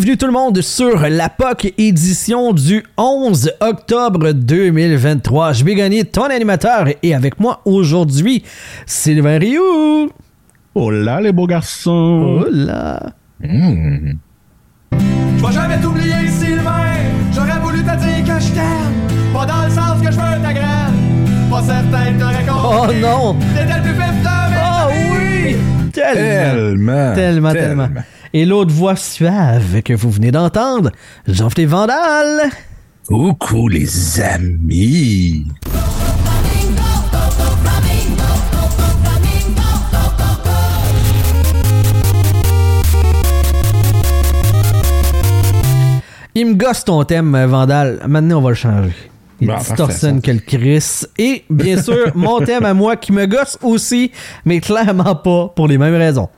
Bienvenue tout le monde sur la POC édition du 11 octobre 2023. Je vais gagner ton animateur et avec moi aujourd'hui, Sylvain Rioux. Oh là les beaux garçons. Oh là. Mmh. Je vais jamais t'oublier Sylvain, j'aurais voulu te dire que je t'aime, pas dans le sens que je veux ta graine, pas certain de te réconcilier. Oh non. T'étais le plus vif de mes Oh amis. oui. Tellement. Tellement, tellement. Et l'autre voix suave que vous venez d'entendre, Jean-Philippe Vandal. Coucou les amis. Il me gosse ton thème, Vandal. Maintenant, on va le changer. Il Bon, distorsionne que le Chris. Et bien sûr, mon thème à moi qui me gosse aussi, mais clairement pas pour les mêmes raisons.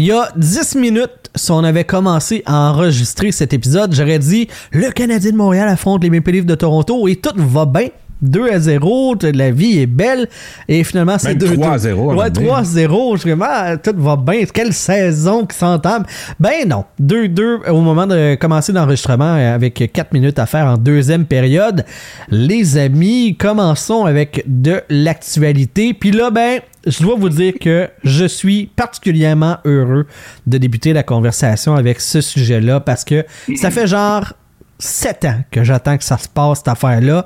Il y a 10 minutes, si on avait commencé à enregistrer cet épisode, j'aurais dit le Canadien de Montréal affronte les Maple Leafs de Toronto et tout va bien. 2 à 0, t- la vie est belle. Et finalement, c'est Même 2 3 à 0, à Ouais, un moment 3 à 0. Je suis vraiment, tout va bien. Quelle saison qui s'entame. Ben non. 2-2 au moment de commencer l'enregistrement avec 4 minutes à faire en deuxième période. Les amis, commençons avec de l'actualité. Puis là, ben, je dois vous dire que je suis particulièrement heureux de débuter la conversation avec ce sujet-là parce que ça fait genre 7 ans que j'attends que ça se passe, cette affaire-là.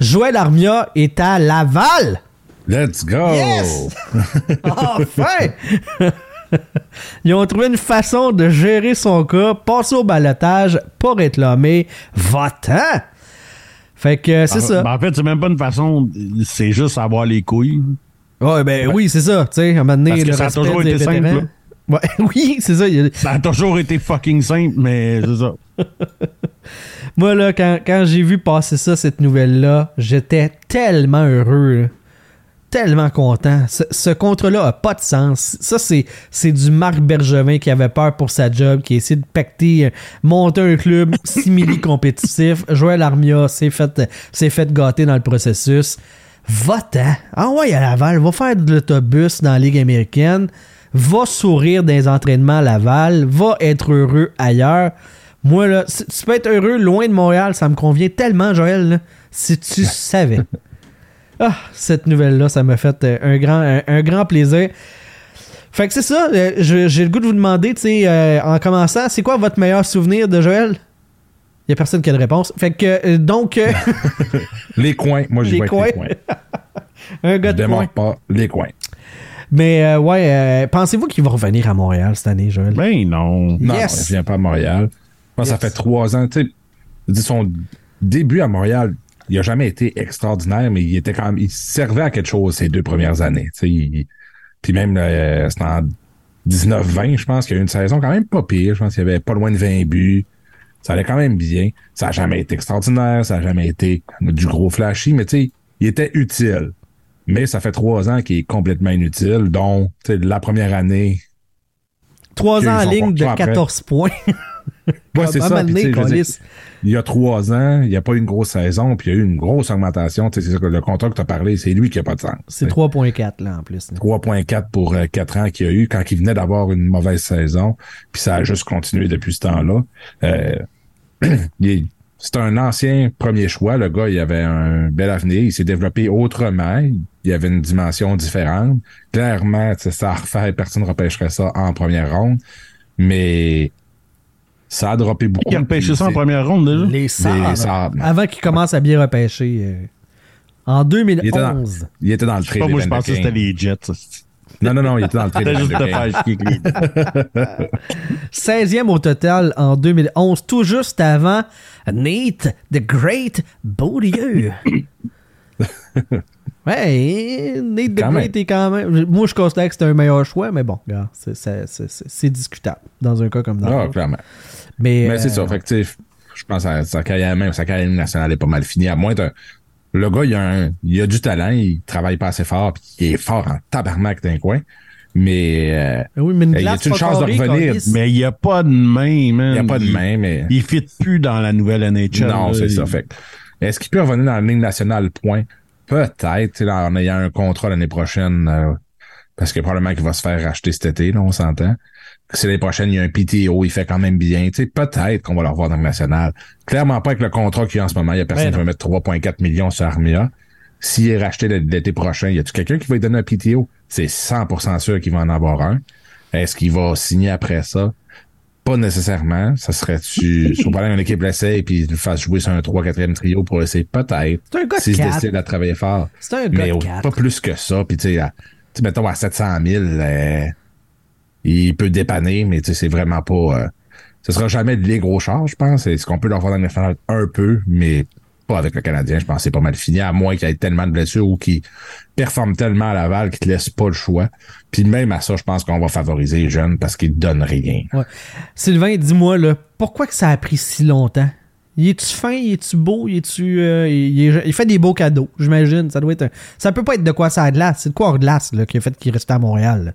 Joël Armia est à Laval. Let's go. Yes! enfin! Ils ont trouvé une façon de gérer son cas, passer au balotage, pas réclamer, votant. Fait que c'est En- ça. ben, en fait, c'est même pas une façon, c'est juste avoir les couilles. Ouais, ben oui, c'est ça. Tu sais, à un moment donné, Parce que le ça a toujours été simple. Ouais, oui, c'est ça. a- Ça a toujours été fucking simple, mais c'est ça. Moi, là, quand, quand j'ai vu passer ça, cette nouvelle-là, j'étais tellement heureux. là. Tellement content. Ce, ce contrat-là a pas de sens. Ça, c'est, c'est du Marc Bergevin qui avait peur pour sa job, qui a essayé de pacter, euh, monter un club simili-compétitif. Joël Armia s'est fait, s'est fait gâter dans le processus. Va-t'en. Ah ouais, à Laval. Va faire de l'autobus dans la Ligue américaine. Va sourire dans les entraînements à Laval. Va être heureux ailleurs. Moi, là, si tu peux être heureux loin de Montréal, ça me convient tellement, Joël, là, si tu savais. Ah, cette nouvelle-là, ça m'a fait euh, un, grand, un, un grand plaisir. Fait que c'est ça, euh, j'ai le goût de vous demander, tu sais, euh, en commençant, c'est quoi votre meilleur souvenir de Joël? Il y a personne qui a de réponse. Fait que, euh, donc, euh, Les coins. Moi, j'y Les vais coins. avec les coins. un Je gars de coin. démarre pas les coins. Mais, euh, ouais, euh, pensez-vous qu'il va revenir à Montréal cette année, Joël? Ben non. Non, Yes. il vient pas à Montréal. Moi, ça Yes. fait trois ans. Tu sais, je dis, son début à Montréal, il a jamais été extraordinaire, mais il était quand même, il servait à quelque chose ces deux premières années. Tu sais, il- puis même, euh, c'était en 19-20, je pense qu'il y a eu une saison quand même pas pire. Je pense qu'il y avait pas loin de 20 buts. Ça allait quand même bien. Ça a jamais été extraordinaire, ça a jamais été du gros flashy, mais tu sais, il était utile. Mais ça fait trois ans qu'il est complètement inutile, dont tu sais, la première année, Trois ans en ligne de pas après. 14 points. Ouais, c'est ça. dire, il y a trois ans, il n'y a pas eu une grosse saison, puis il y a eu une grosse augmentation. Tu sais, c'est ça que le contrat que tu as parlé, c'est lui qui a pas de sens. C'est Tu sais. 3.4, là, en plus. là. 3.4 pour euh, quatre ans qu'il y a eu quand il venait d'avoir une mauvaise saison, puis ça a juste continué depuis ce temps-là. Euh, c'est un ancien premier choix. Le gars, il avait un bel avenir. Il s'est développé autrement. Il avait une dimension différente. Clairement, ça à refaire, personne ne repêcherait ça en première ronde. Mais ça a droppé beaucoup. Qui a repêché ça en première ronde déjà? Les sabres. Avant qu'il commence à bien repêcher. euh, en Il était, dans, 2011. il était dans le trade. Moi, je pensais que c'était les Jets. Non, non, non, il était dans le C'était trade juste lui. 16e au total en 2011, tout juste avant Nate the Great Beaulieu. ouais, Nate the Quand Great est quand même. Moi, je considère que c'était un meilleur choix, mais bon, regarde, c'est- c'est c'est- c'est- c'est discutable dans un cas comme dans Ah, l'autre. clairement. Mais, Mais c'est euh, ça. Fait que, tu sais, je pense que sa carrière, même sa carrière nationale est pas mal finie. À moins de. Le gars, il a, un, il a du talent, il travaille pas assez fort, puis il est fort en tabarnak d'un coin. Mais euh, Oui, mais une glace a-t-il une chance de revenir? Mais il n'y a pas de main, man. il n'y a pas de main, mais. Il fit plus dans la nouvelle NHL. Non, c'est ça. Il- Fait que, est-ce qu'il peut revenir dans la ligne nationale, point? Peut-être, tu sais, en ayant un contrat l'année prochaine, euh, parce que probablement qu'il va se faire racheter cet été, là, on s'entend. Si l'année prochaine, il y a un PTO, il fait quand même bien. Tu sais, peut-être qu'on va le revoir dans le national. Clairement pas avec le contrat qu'il y a en ce moment. Il y a personne qui va mettre 3,4 millions sur Armia. S'il est racheté l'été prochain, y a-tu quelqu'un qui va lui donner un PTO? C'est 100% sûr qu'il va en avoir un. Est-ce qu'il va signer après ça? Pas nécessairement. Ça serait-tu, sur une équipe l'essaie et puis le fasse jouer sur un 3-4e trio pour essayer? Peut-être. C'est un gars de se quatre. décide à travailler fort. C'est un gars Mais de pas plus que ça. Puis tu sais, mettons à 700 000, euh, il peut dépanner, mais c'est vraiment pas... euh, ce sera jamais les gros charges, je pense. Est-ce qu'on peut leur faire dans le national un peu, mais pas avec le Canadien. Je pense c'est pas mal fini, à moins qu'il ait tellement de blessures ou qu'il performe tellement à Laval qu'il te laisse pas le choix. Puis même à ça, je pense qu'on va favoriser les jeunes parce qu'ils donnent rien. Sylvain, dis-moi, là, pourquoi que ça a pris si longtemps? Il est-tu fin? Il est-tu beau? Il est-tu. il, fait des beaux cadeaux, j'imagine. Ça doit être Ça peut pas être de quoi ça a de glace. C'est de quoi hors glace là, qui a fait qu'il restait à Montréal.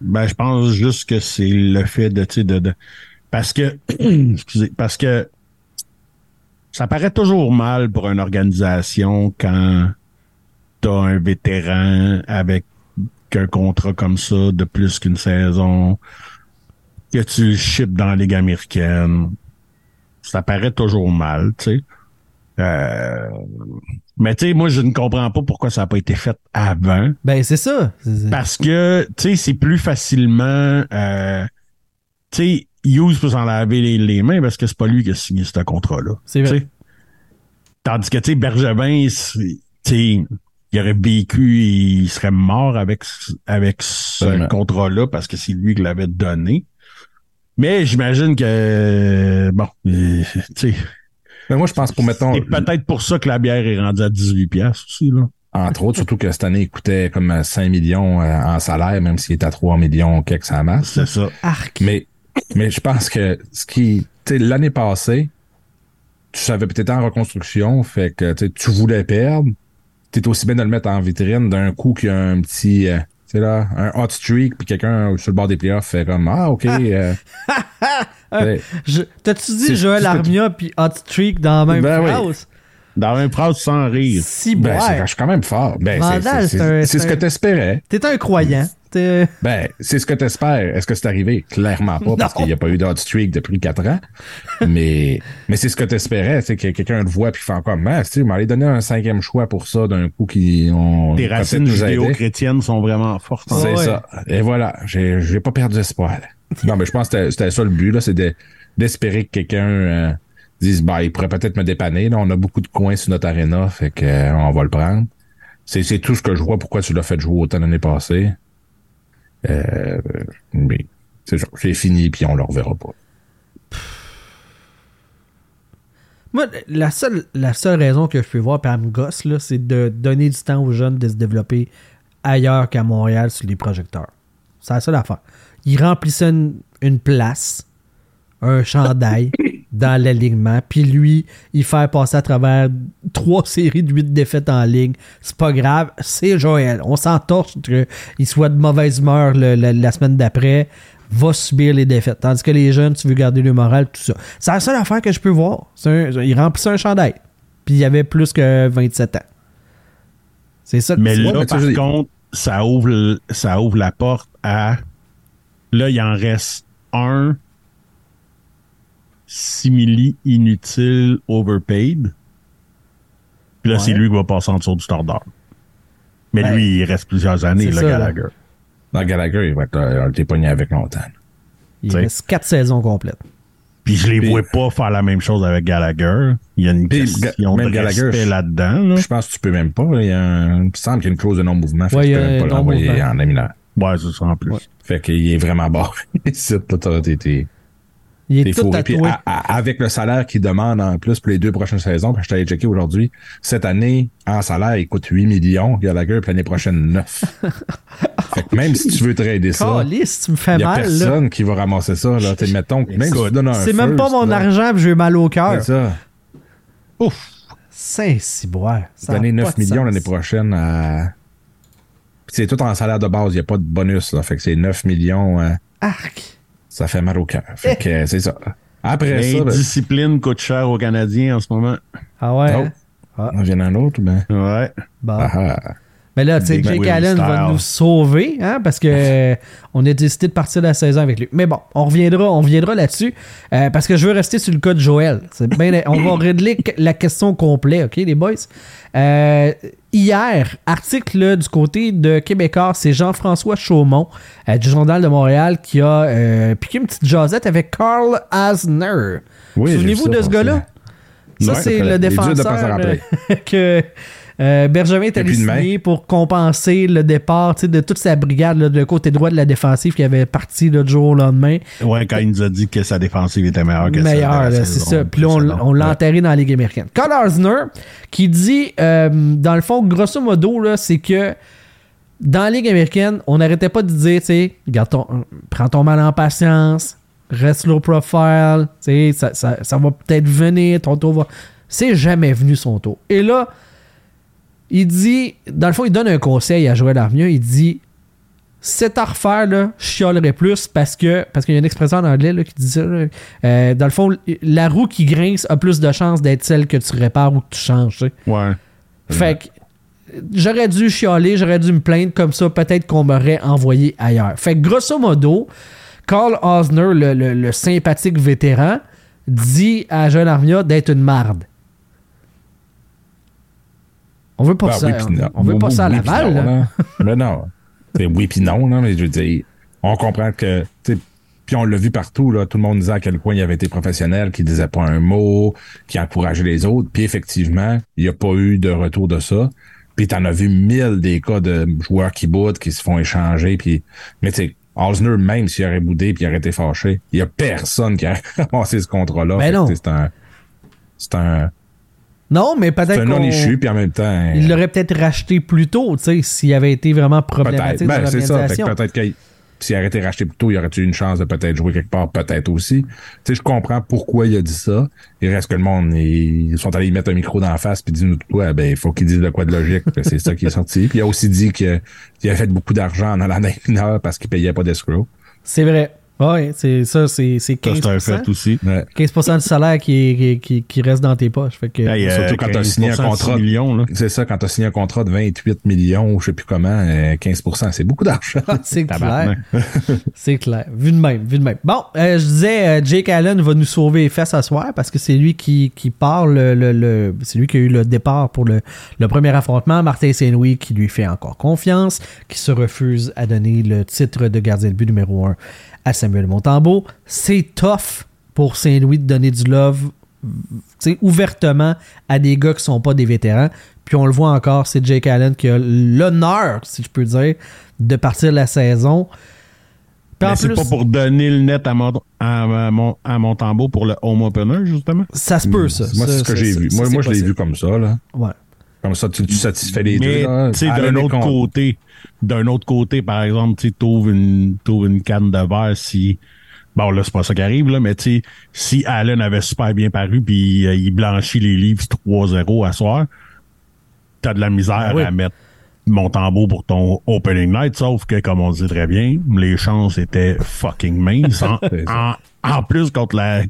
Ben, je pense juste que c'est le fait de, tu sais, de, de- parce que, excusez, parce que ça paraît toujours mal pour une organisation quand t'as un vétéran avec un contrat comme ça de plus qu'une saison, que tu le dans la Ligue américaine. Ça paraît toujours mal, tu sais. Euh, mais tu sais, moi, je ne comprends pas pourquoi ça n'a pas été fait avant. Ben, c'est ça. Parce que, tu sais, c'est plus facilement... Euh, tu sais, Hughes peut s'en laver les, les mains parce que c'est pas lui qui a signé ce contrat-là. C'est vrai. Tandis que, tu sais, Bergevin, tu sais, il aurait vécu, il serait mort avec, ce- avec ce contrat-là parce que c'est lui qui l'avait donné. Mais j'imagine que, bon, tu sais, Mais moi, je pense pour, mettons, c'est peut-être pour ça que la bière est rendue à 18 piastres aussi, là. entre autres, surtout que cette année, il coûtait comme 5 millions euh, en salaire, même s'il est à 3 millions quelque ça masse. C'est ça. Arc. Mais, mais je pense que ce qui, tu sais, l'année passée, tu savais peut-être en reconstruction, fait que tu tu voulais perdre. T'es aussi bien de le mettre en vitrine d'un coup qu'il y a un petit, euh, tu sais là, un hot streak, puis quelqu'un sur le bord des playoffs fait comme ah ok. euh, ouais. Je- T'as-tu dit C'est- Joël c'est- Armia puis Hot Streak dans la même Ben oui. phrase? Dans un phrase sans rire. Si, ben, c'est- je suis quand même fort. Ben, c'est- c'est- c'est c'est c'est ce c'est que t'espérais. T'es un croyant. Ben, c'est ce que t'espères. Est-ce que c'est arrivé? Clairement pas, parce qu'il n'y a pas eu de hot streak depuis quatre ans. mais, mais c'est ce que t'espérais, c'est que quelqu'un te voit puis fait comme, ah, tu sais, m'allait donner un cinquième choix pour ça d'un coup qui ont. Tes racines judéo-chrétiennes sont vraiment fortes. C'est Ah ouais. ça. Et voilà. J'ai, j'ai pas perdu espoir. non, mais je pense que c'était, ça le but, là, c'est de, d'espérer que quelqu'un, euh, dise, bah, il pourrait peut-être me dépanner, là. On a beaucoup de coins sur notre aréna, fait que, euh, on va le prendre. C'est, c'est tout ce que je vois pourquoi tu l'as fait jouer autant l'année passée. Euh, mais, c'est ça. C'est fini, puis on le reverra pas. Moi, la seule, la seule raison que je peux voir, elle me gosse, là, c'est de donner du temps aux jeunes de se développer ailleurs qu'à Montréal sur les projecteurs. C'est la seule affaire. Ils remplissaient une, une place, un chandail dans l'alignement, puis lui, il fait passer à travers trois séries de huit défaites en ligne. C'est pas grave, c'est Joël. On s'entorche qu'il soit de mauvaise humeur le- le- la semaine d'après, va subir les défaites. Tandis que les jeunes, tu veux garder le moral, tout ça. C'est la seule affaire que je peux voir. Un- il remplissait un chandail, puis il avait plus que 27 ans. C'est ça. Mais là, par sais, contre, ça ouvre, ça ouvre la porte à. Là, il en reste un simili inutile overpaid. Puis là, Ouais. c'est lui qui va passer en dessous du standard. Mais Ben, lui, il reste plusieurs années, le. Gallagher. Dans Gallagher, il va être, euh, été pogné avec longtemps. il t'sais. reste quatre saisons complètes. Puis je les Puis- vois pas faire la même chose avec Gallagher. Il y a une question même de Gallagher, respect là-dedans. là. Je pense que tu peux même pas. Il, y a un- il me semble qu'il y a une clause de non-mouvement. Fait Ouais, il tu peux même un pas l'envoyer en laminaire. Ouais, c'est ça en plus. Fait qu'il est vraiment barré. Il est tout. Puis tatoué. à- à- avec le salaire qu'il demande en plus pour les deux prochaines saisons, parce que je t'avais checké aujourd'hui, cette année, en salaire, il coûte 8 millions, Gallagher, puis l'année prochaine, 9. fait que même si tu veux trader ça, Calisse, tu me fais il y a mal, là. personne qui va ramasser ça. Là. Mettons, que même si tu donnes un C'est même pas mon là, argent, j'ai mal au cœur. C'est ça. Ouf. A Donner pas 9 de millions l'année prochaine à... C'est tout en salaire de base, il n'y a pas de bonus. Là. Fait que c'est 9 millions, euh, Arc. Ça fait mal au cœur. Fait que c'est ça. Après ça, ben, L'indiscipline coûte cher aux Canadiens en ce moment. Ah ouais. Oh. hein? Ah, on vient un autre, ben. Ouais. bon. Ah, ah. Mais là, tu sais, Jake Allen va nous sauver, hein, parce que euh, on a décidé de partir de la saison avec lui. Mais bon, on reviendra, on reviendra là-dessus, euh, parce que je veux rester sur le cas de Joël. On va régler la question complète, ok, les boys? Euh, hier, article là, du côté de Québécois, c'est Jean-François Chaumont euh, du Journal de Montréal qui a piqué une petite jasette avec Carl Asner. Oui, Souvenez-vous de ce gars-là? Ça, Ouais, c'est le défenseur que euh, Benjamin est allé signer pour compenser le départ de toute sa brigade là, de côté droit de la défensive qui avait parti du jour au lendemain. Ouais, quand il nous a dit que sa défensive était meilleure que celle de Meilleur, la là, c'est ça. Puis là, on, on l'a enterré dans la Ligue américaine. Carl Arzner, qui dit, euh, dans le fond, grosso modo, c'est que dans la Ligue américaine, on n'arrêtait pas de dire, tu sais, prends ton mal en patience, reste low profile, ça, ça, ça va peut-être venir, ton tour va. C'est jamais venu son tour. Et là, il dit, dans le fond, il donne un conseil à Joël Armia, il dit, c'est à refaire, là, je chialerais plus parce que parce qu'il y a une expression en anglais là, qui dit ça. là. Euh, dans le fond, la roue qui grince a plus de chances d'être celle que tu répares ou que tu changes. tu sais. Ouais. Fait que j'aurais dû chialer, j'aurais dû me plaindre comme ça, peut-être qu'on m'aurait envoyé ailleurs. Fait que grosso modo, Carl Osner, le, le- le sympathique vétéran, dit à Joël Armia d'être une marde. On veut pas Ben, ça. oui, puis non. on veut pas Oui, ça à Laval. non, là. là. Mais non. C'est oui puis non, là, mais je veux dire, on comprend que, puis on l'a vu partout, là, tout le monde disait à quel point il avait été professionnel, qu'il disait pas un mot, qu'il encourageait les autres, puis effectivement, il n'y a pas eu de retour de ça. Puis t'en as vu mille des cas de joueurs qui boudent, qui se font échanger, puis, mais tu Osner, même s'il aurait boudé puis il aurait été fâché, il y a personne qui a ramassé ce contrat-là. Ben Fait que, non. C'est un, c'est un, Non, mais c'est peut-être un non-issue, puis en même temps. Il l'aurait peut-être racheté plus tôt, tu sais, s'il avait été vraiment problématique Ben, c'est ça. Peut-être que s'il aurait été racheté plus tôt, il aurait eu une chance de peut-être jouer quelque part, peut-être aussi. Tu sais, je comprends pourquoi il a dit ça. Il reste que le monde, ils sont allés y mettre un micro dans la face puis dire nous de quoi, ben, il faut qu'il dise de quoi de logique. C'est ça qui est sorti. Puis il a aussi dit qu'il a fait beaucoup d'argent en allant dans les mineurs parce qu'il payait pas d'escrow. C'est vrai. Ouais, c'est ça, c'est c'est Ça, c'est un 15%. fait aussi. Ouais. 15% du salaire qui, qui, qui, qui reste dans tes poches. Fait que, Hey, euh, Surtout quand t'as signé un 15% contrat. 6 millions, là. C'est ça, quand tu as signé un contrat de 28 millions, ou je sais plus comment, euh, 15% c'est beaucoup d'argent. c'est clair. C'est clair. Vu de même, vu de même. Bon, euh, je disais, euh, Jake Allen va nous sauver les fesses à soir parce que c'est lui qui, qui part le, le- le- c'est lui qui a eu le départ pour le, le premier affrontement. Martin Saint-Louis qui lui fait encore confiance, qui se refuse à donner le titre de gardien de but numéro 1 à Samuel Montembeau. C'est tough pour Saint-Louis de donner du love tu sais, ouvertement à des gars qui sont pas des vétérans. Puis on le voit encore, c'est Jake Allen qui a l'honneur, si je peux dire, de partir la saison. C'est plus, pas pour donner le net à, mon, à, à mon, à Montembeau pour le home opener, justement? ça se peut, ça. Moi, Ça, c'est ce que ça, j'ai ça, vu. ça, Moi, moi je l'ai vu comme ça, là. Ouais. Comme ça, tu, tu satisfais les Mais, deux, Allen d'un autre côté, d'un autre côté, par exemple, tu trouves une, une canne de verre si, bon, là, c'est pas ça qui arrive, là, mais tu sais, si Allen avait super bien paru puis euh, il blanchit les livres 3-0 à soir, t'as de la misère Ah oui. à mettre Montembeau pour ton opening night, sauf que, comme on dit très bien, les chances étaient fucking minces. En, C'est en, en plus, contre la,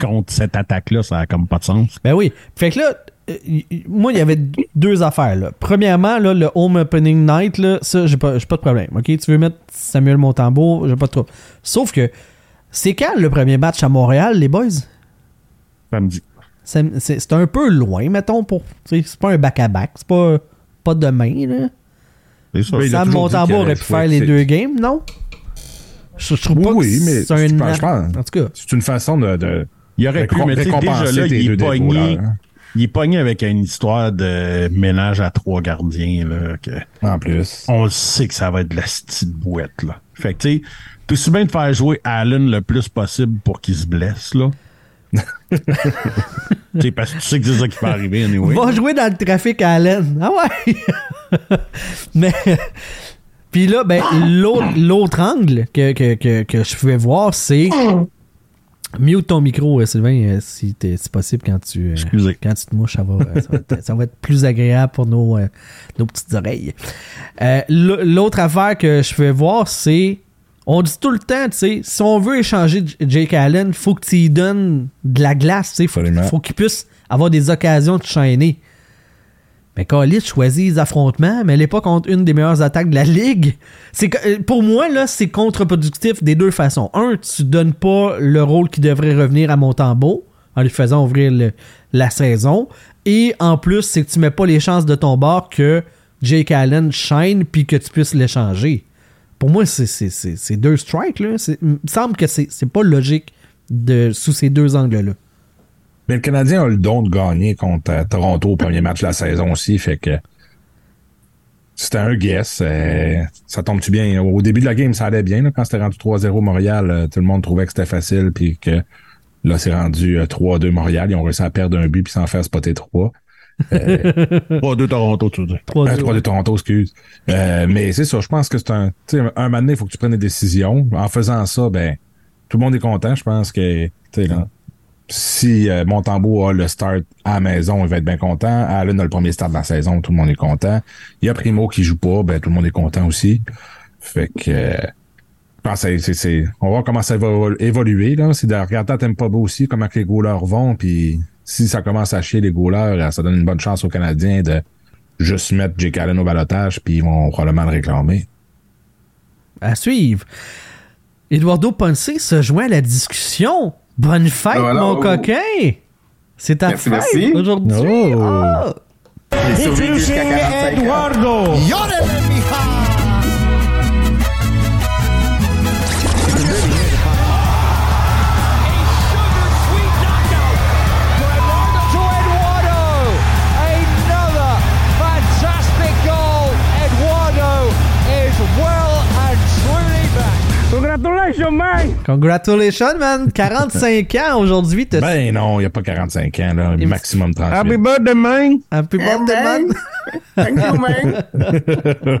contre cette attaque-là, ça a comme pas de sens. Ben oui. Fait que là, moi, il y avait deux affaires. Là. Premièrement, là, le home opening night, là, ça, j'ai pas, j'ai pas de problème. OK? Tu veux mettre Samuel Montembeau, j'ai pas de trouble. Sauf que, c'est quand le premier match à Montréal, les boys? Samedi. C'est c'est- c'est un peu loin, mettons, pour. C'est pas un back-à-back. C'est pas, pas demain, là. Ça. Oui, Sam qu'il aurait pu faire les deux games, non? Je, je trouve Oui, pas oui, que mais c'est un. je pense- je pense- En tout cas. C'est une façon de, de Il aurait pu, mais déjà récompenser là, tes il deux est pogné. Il est pogné avec une histoire de ménage à trois gardiens, là, que En plus. on le sait que ça va être de la petite boîte, là. Fait que, tu sais, tout aussi bien de faire jouer Allen le plus possible pour qu'il se blesse, là? tu sais, parce que tu sais que c'est ça qui peut arriver, anyway. Va jouer dans le trafic à Allen. Ah ouais! Mais. Puis là, ben, l'autre, l'autre angle que, que, que, que je pouvais voir, c'est. Mute ton micro, euh, Sylvain, euh, si c'est possible quand tu, euh, Excusez. quand tu te mouches, ça va, ça, va être, ça va être plus agréable pour nos, nos petites oreilles. Euh, l'autre affaire que je pouvais voir, c'est. On dit tout le temps, tu sais, si on veut échanger Jake Allen, faut que tu lui donnes de la glace, tu sais, faut, faut qu'il puisse avoir des occasions de chaîner. Mais Khalid choisit les affrontements, mais elle n'est pas contre une des meilleures attaques de la ligue. C'est euh, pour moi là, c'est contre-productif des deux façons. Un, tu donnes pas le rôle qui devrait revenir à Montembeau en lui faisant ouvrir la saison, et en plus, c'est que tu mets pas les chances de ton bord que Jake Allen shine puis que tu puisses l'échanger. Pour moi, c'est- deux strikes là. Il me semble que c'est c'est pas logique de sous ces deux angles là. Mais le Canadien a le don de gagner contre euh, Toronto au premier match de la saison aussi, fait que c'était un guess. euh, ça tombe-tu bien? Au début de la game, ça allait bien. là, quand c'était rendu 3-0 Montréal, euh, tout le monde trouvait que c'était facile, puis que là, c'est rendu euh, 3-2 Montréal. Ils ont réussi à perdre un but puis s'en faire spotter 3. Pas deux Toronto, tu veux dire. Trois- Euh, 3 de Toronto, excuse. Euh, mais c'est ça, je pense que c'est un. Tu sais, un moment donné, il faut que tu prennes des décisions. En faisant ça, ben, tout le monde est content. Je pense que, tu sais, là, si euh, Montembeau a le start à la maison, il va être bien content. Allen a le premier start de la saison, tout le monde est content. Il y a Primo qui joue pas, ben, tout le monde est content aussi. Fait que, euh, c'est, on va voir comment ça va évoluer, là. C'est de regarder à Tempo aussi, comment que les goalers vont, puis si ça commence à chier les goalers, ça donne une bonne chance aux Canadiens de juste mettre Jake Allen au balotage, puis ils vont probablement le réclamer. À suivre. Eduardo Ponce se joint à la discussion. Bonne fête, Ah, voilà. mon Oh. coquin! C'est ta Merci, fête merci. aujourd'hui. Oh. Ah! J'ai survécu Congratulations, man! 45 ans aujourd'hui. t'as- Ben non, il n'y a pas 45 ans, là. Il Maximum 38. Happy birthday, man! Happy birthday, man! Thank you, man.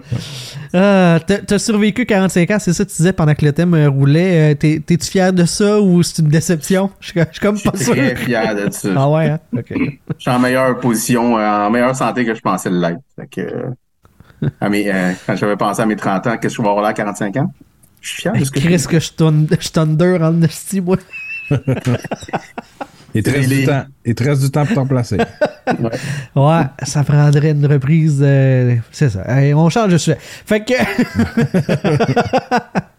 Ah, t'as survécu 45 ans, c'est ça que tu disais pendant que le thème euh, roulait. Euh, t'es- T'es-tu fier de ça ou c'est une déception? Je suis je suis comme Je pas suis sûr. très fier de ça. Ah ouais, hein? Ok. Je suis en meilleure position, euh, en meilleure santé que je pensais l'être. Fait que, à mes, euh, quand j'avais pensé à mes 30 ans, qu'est-ce que je vais avoir là à 45 ans? Je suis fier de ce que je Chris, que je dur en esti, moi. Il te reste du temps. Il te reste du temps pour t'en placer. Ouais, ça prendrait une reprise. euh, c'est ça. Hey, on change de sujet. Fait que.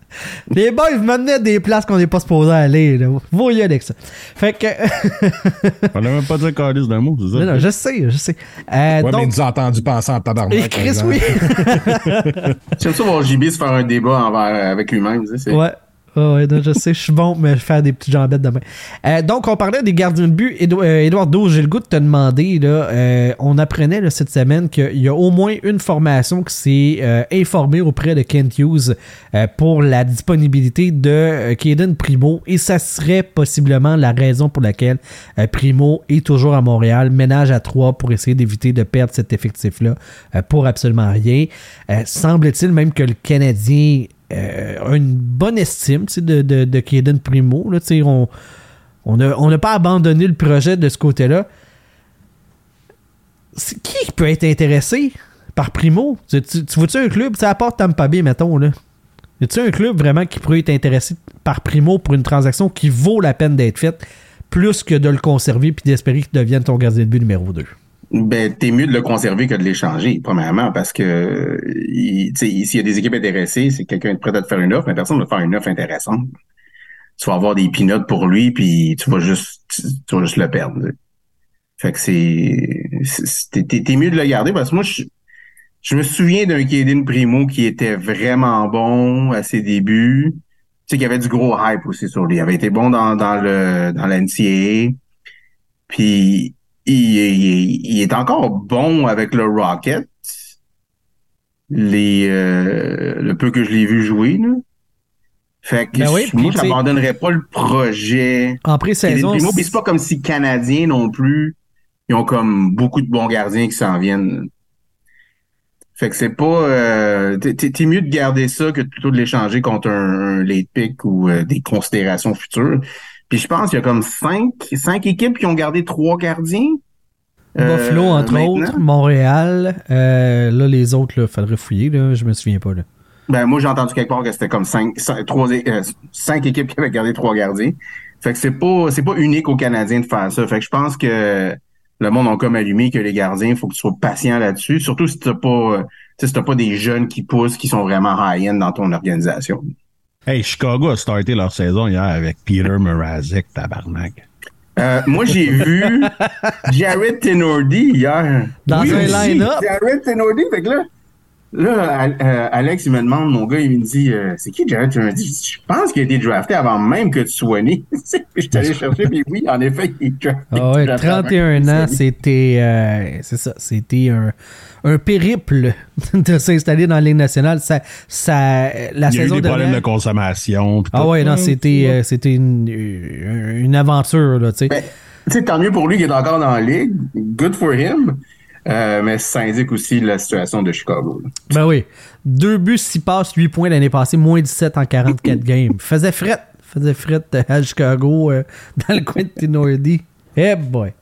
Les boys m'amenaient à des places qu'on n'est pas supposé aller. Là. Vous y aller avec ça. Fait que. On n'a même pas dit calice d'un mot, c'est ça? non, non, je sais, je sais. Euh, Ouais, mais donc. nous a entendu penser en tabarnak. Et Chris, oui. J'aime ça voir JB se faire un débat envers, avec lui-même. tu sais, c'est- Ouais. Ah ouais, non, je sais, je suis bon, mais je faire des petites jambettes demain. Euh, donc, on parlait des gardiens de but. Édo- euh, j'ai le goût de te demander, là, euh, on apprenait là, cette semaine qu'il y a au moins une formation qui s'est euh, informée auprès de Kent Hughes euh, pour la disponibilité de euh, Caden Primo et ça serait possiblement la raison pour laquelle euh, Primo est toujours à Montréal, ménage à trois pour essayer d'éviter de perdre cet effectif-là euh, pour absolument rien. Euh, Semble-t-il même que le Canadien euh, une bonne estime de, de, de Primo. Là, on n'a on pas abandonné le projet de ce côté-là. Qui peut être intéressé par Primo? Tu, tu, tu vois-tu un club, à part Tampa Bay, mettons, là? Y a-tu un club vraiment qui pourrait être intéressé par Primo pour une transaction qui vaut la peine d'être faite plus que de le conserver puis d'espérer qu'il devienne ton gardien de but numéro 2? Ben, t'es mieux de le conserver que de l'échanger, premièrement, parce que s'il y a des équipes intéressées, c'est quelqu'un est prêt à te faire une offre, mais personne ne va faire une offre intéressante. Tu vas avoir des peanuts pour lui, puis tu vas juste tu, vas juste le perdre. Fait que c'est. T'es, mieux de le garder parce que moi, je, je me souviens d'un Kaden Primo qui était vraiment bon à ses débuts. Tu sais, qu'il y avait du gros hype aussi sur lui. Il avait été bon dans, dans le dans la NCAA. Puis il, il- il est encore bon avec le Rocket. Les, euh, le peu que je l'ai vu jouer, là. Fait que Ben oui, moi, j'abandonnerais pas le projet. En pré-saison, c'est pas comme si Canadiens non plus, ils ont comme beaucoup de bons gardiens qui s'en viennent. Fait que c'est pas, euh, t'es mieux de garder ça que plutôt de l'échanger contre un, un late pick ou euh, des considérations futures. Puis je pense qu'il y a comme cinq, cinq équipes qui ont gardé trois gardiens. euh, Buffalo, entre maintenant. autres, Montréal. euh, là, les autres, il faudrait fouiller. Là, je me souviens pas. Là. Ben, moi, j'ai entendu quelque part que c'était comme cinq, cinq, trois, euh, cinq équipes qui avaient gardé trois gardiens. Fait que c'est pas, c'est pas unique aux Canadiens de faire ça. Fait que je pense que le monde a comme allumé que les gardiens, il faut que tu sois patient là-dessus. Surtout si t'as pas, si t'as pas des jeunes qui poussent, qui sont vraiment high-end dans ton organisation. Hey, Chicago a starté leur saison hier avec Peter Mrazek, tabarnak. Euh, moi, j'ai vu Jared Tenordi hier. Dans un aussi, line-up. Jared Tenordi, fait que là, là, euh, Alex, il me demande, mon gars, il me dit, euh, c'est qui Jared Tenordi? Je dis, Je pense qu'il a été drafté avant même que tu sois né. je suis allé chercher, puis oui, en effet, il est drafté. Ah ouais, drafté avant 31 que tu ans, c'était euh, c'est ça, c'était un, un périple de s'installer dans la Ligue nationale. Ça, ça, la Il y a eu des problèmes de consommation. Ah tout. ouais, non, c'était euh, c'était une, une, une aventure là, tu sais. Ben, tu sais, tant mieux pour lui qu'il est encore dans la ligue. Good for him. Euh, mais ça indique aussi la situation de Chicago. là. Ben oui. Deux buts, six passes, 8 points l'année passée, moins 17 en 44 games. Faisait fret. Faisait fret à Chicago, euh, dans le coin de. Eh boy.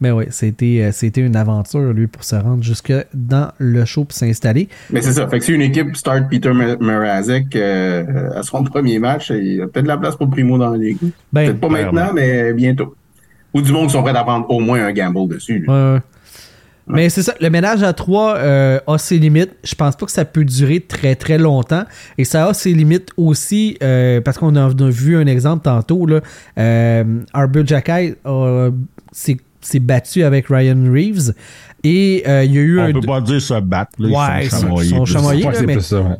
Mais oui, c'était, euh, c'était une aventure, lui, pour se rendre jusque dans le show pour s'installer. Mais c'est ça. Fait que si une équipe start Peter Mrazek euh, à son premier match, il y a peut-être de la place pour Primo dans la ligue. Ben, peut-être pas maintenant, mais bientôt. Ou du monde qui sont prêts à prendre au moins un gamble dessus. Ouais, ouais. Mais c'est ça, le ménage à 3 a ses limites. Je pense pas que ça peut durer très très longtemps. Et ça a ses limites aussi, euh, parce qu'on en a vu un exemple tantôt. Là, euh, Arbor s'est battu avec Ryan Reeves. Et euh, il y a eu On un. peut pas dire se battre. Là, Ouais, ils sont ils chamoyés.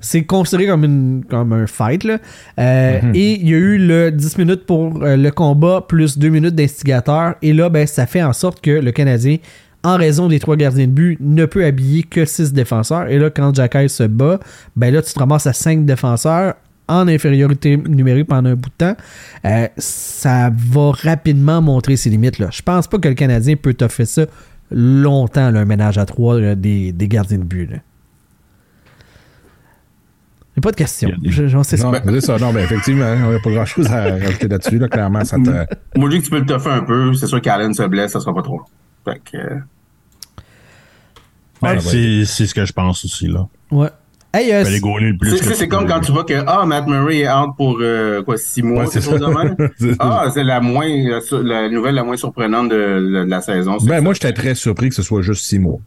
C'est ouais. Considéré comme, une, comme un fight. Là. Euh, Et il y a eu le 10 minutes pour euh, le combat plus 2 minutes d'instigateur. Et là, ben, ça fait en sorte que le Canadien, en raison des trois gardiens de but, ne peut habiller que 6 défenseurs. Et là, quand Jacky se bat, ben là, tu te ramasses à 5 défenseurs en infériorité numérique pendant un bout de temps. Euh, ça va rapidement montrer ses limites. Là. Je pense pas que le Canadien peut t'offrir ça longtemps, là, un ménage à trois là, des, des gardiens de but. Là. J'ai pas de. Il a des- Je- j'en sais Non, ça. c'est ça. Non, mais effectivement, il n'y a pas grand chose à rajouter là-dessus. Là, clairement, ça te. Moi, je dis que tu peux le toffer un peu. C'est sûr qu'Allen se blesse, ça sera pas trop. Fait que, Ouais, c'est c'est ce que je pense aussi. là. Ouais. Hey, euh, c'est- comme quand tu vois que ah, Matt Murray est out pour euh, quoi, six mois, Ouais, chose de même? Ah, c'est la moins la, la nouvelle la moins surprenante de, de la saison. Ben, moi, j'étais très surpris que ce soit juste six mois.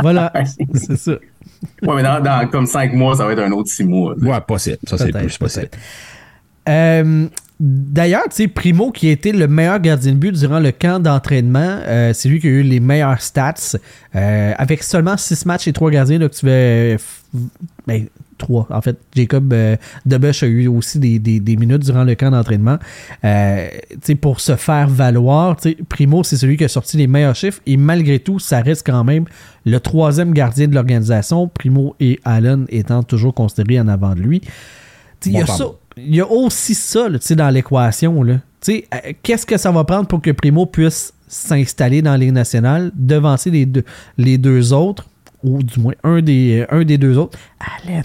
voilà. c'est ça. Ouais, mais dans, dans comme cinq mois, ça va être un autre six mois. Ouais, possible. Ça, c'est plus possible. Euh, D'ailleurs, tu sais, Primo, qui a été le meilleur gardien de but durant le camp d'entraînement, euh, c'est lui qui a eu les meilleurs stats. Euh, avec seulement 6 matchs et 3 gardiens, là, que tu vais. Ben, 3. En fait, Jacob euh, Debush a eu aussi des, des- des minutes durant le camp d'entraînement. Pour se faire valoir, Primo, c'est celui qui a sorti les meilleurs chiffres. Et malgré tout, ça reste quand même le troisième gardien de l'organisation. Primo et Allen étant toujours considérés en avant de lui. Il y, a ça-. Il y a aussi ça là, tu sais, dans l'équation. là. Tu sais, euh, Qu'est-ce que ça va prendre pour que Primo puisse s'installer dans la Ligue nationale, devancer les deux, les deux autres, ou du moins un des, un des deux autres, Allen,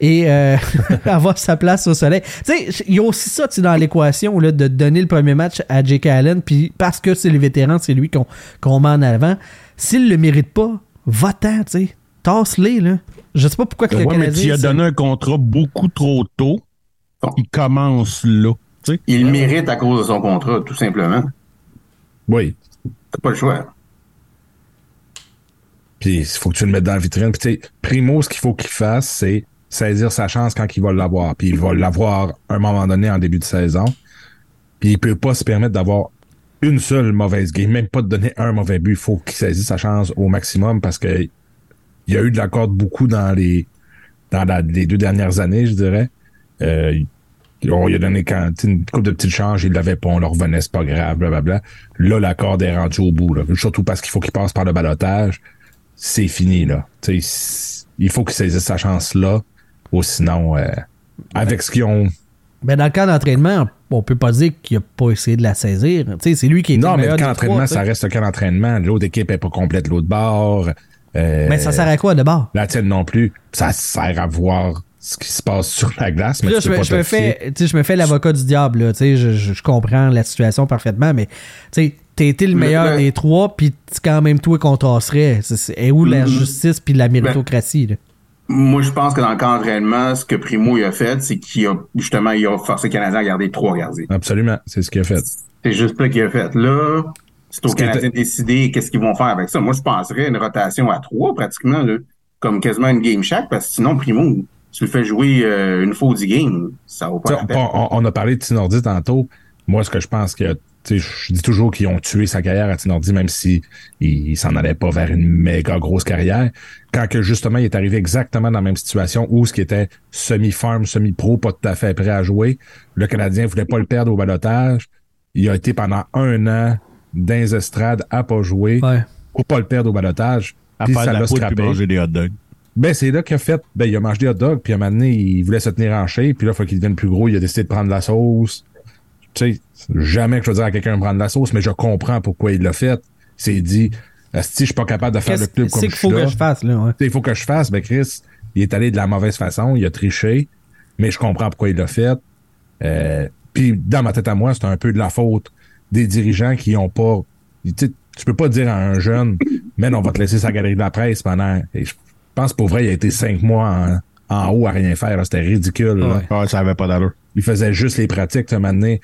et euh, avoir sa place au soleil. Tu sais, il y a aussi ça tu sais, dans l'équation là, de donner le premier match à Jake Allen, puis parce que c'est le vétéran, c'est lui qu'on qu'on met en avant. S'il le mérite pas, va-t'en, tu sais. Tasse-les, là. Je sais pas pourquoi que le Ouais, mais tu as donné un contrat beaucoup trop tôt. Il commence là. tu sais. Il mérite à cause de son contrat, tout simplement. Oui. T'as pas le choix. Puis il faut que tu le mettes dans la vitrine. Puis tu sais, Primo, ce qu'il faut qu'il fasse, c'est saisir sa chance quand il va l'avoir. Puis il va l'avoir à un moment donné en début de saison. Puis il peut pas se permettre d'avoir une seule mauvaise game, même pas de donner un mauvais but. Il faut qu'il saisisse sa chance au maximum parce que il y a eu de la corde beaucoup dans les dans la- les deux dernières années, je dirais. Euh, on lui a donné quand, une coupe de petites changes, il l'avait pas, on le revenait, c'est pas grave, blablabla. Là, la corde est rendue au bout, là. Surtout parce qu'il faut qu'il passe par le balotage. C'est fini, là. Il faut qu'il saisisse sa chance là, ou sinon, euh, avec ce qu'ils ont. Ben, dans le cas d'entraînement, on peut pas dire qu'il a pas essayé de la saisir. C'est lui qui est Non, mais le camp d'entraînement, ça reste le camp d'entraînement. L'autre équipe est pas complète, l'autre bord. Euh, Mais ça sert à quoi de bord? La tienne non plus. Ça sert à voir ce qui se passe sur la glace, mais Là, tu je, peux me, pas je me fais, tu sais, je me fais l'avocat du diable. Là, tu sais, je, je, je comprends la situation parfaitement, mais tu sais, t'as été le meilleur mais- des trois, puis quand même toi qu'on tasserait. C'est- c'est- Et où la Mhm. justice puis la méritocratie? là? Moi, je pense que dans le camp d'entraînement, ce que Primo il a fait, c'est qu'il a justement il a forcé le Canadien à garder trois gardiens. Absolument, c'est ce qu'il a fait. C'est juste ça qu'il a fait. Là, c'est aux Canadiens de décider qu'est-ce qu'ils vont faire avec ça. Moi, je penserais une rotation à trois pratiquement, là, comme quasiment une game chaque, parce que sinon, Primo, tu le fais jouer euh, une fois au 10 games, ça vaut pas T'sais, la peine. on, on a parlé de Tinordi tantôt. Moi, ce que je pense que tu sais, je dis toujours qu'ils ont tué sa carrière à Tinordi, même si il, il s'en allait pas vers une méga grosse carrière. Quand que justement, il est arrivé exactement dans la même situation où ce qui était semi-farm, semi-pro, pas tout à fait prêt à jouer. Le Canadien voulait pas le perdre au balotage. Il a été pendant un an dans les estrades à pas jouer, Ouais. pour pas le perdre au balotage. À Puis faire ça de la l'a puis scrappé. manger des hot dogs. Ben, c'est là qu'il a fait, ben, il a mangé des hot dogs, puis à un moment donné, il voulait se tenir en shape, puis là, il faut qu'il devienne plus gros, il a décidé de prendre de la sauce. Tu sais, jamais que je veux dire à quelqu'un de prendre de la sauce, mais je comprends pourquoi il l'a fait. Il s'est dit, si je suis pas capable de faire le club c'est comme je faut suis là, que je fasse? Là, ouais. il faut que je fasse, ben Chris, il est allé de la mauvaise façon, il a triché, mais je comprends pourquoi il l'a fait. Euh, puis dans ma tête à moi, c'est un peu de la faute des dirigeants qui ont pas. Tu peux pas dire à un jeune, mais on va te laisser sa galerie de la presse pendant. et je pense pour vrai, il a été cinq mois en, en haut à rien faire. là. C'était ridicule. là. Ouais. Ah, ça avait pas d'allure. Il faisait juste les pratiques, un moment.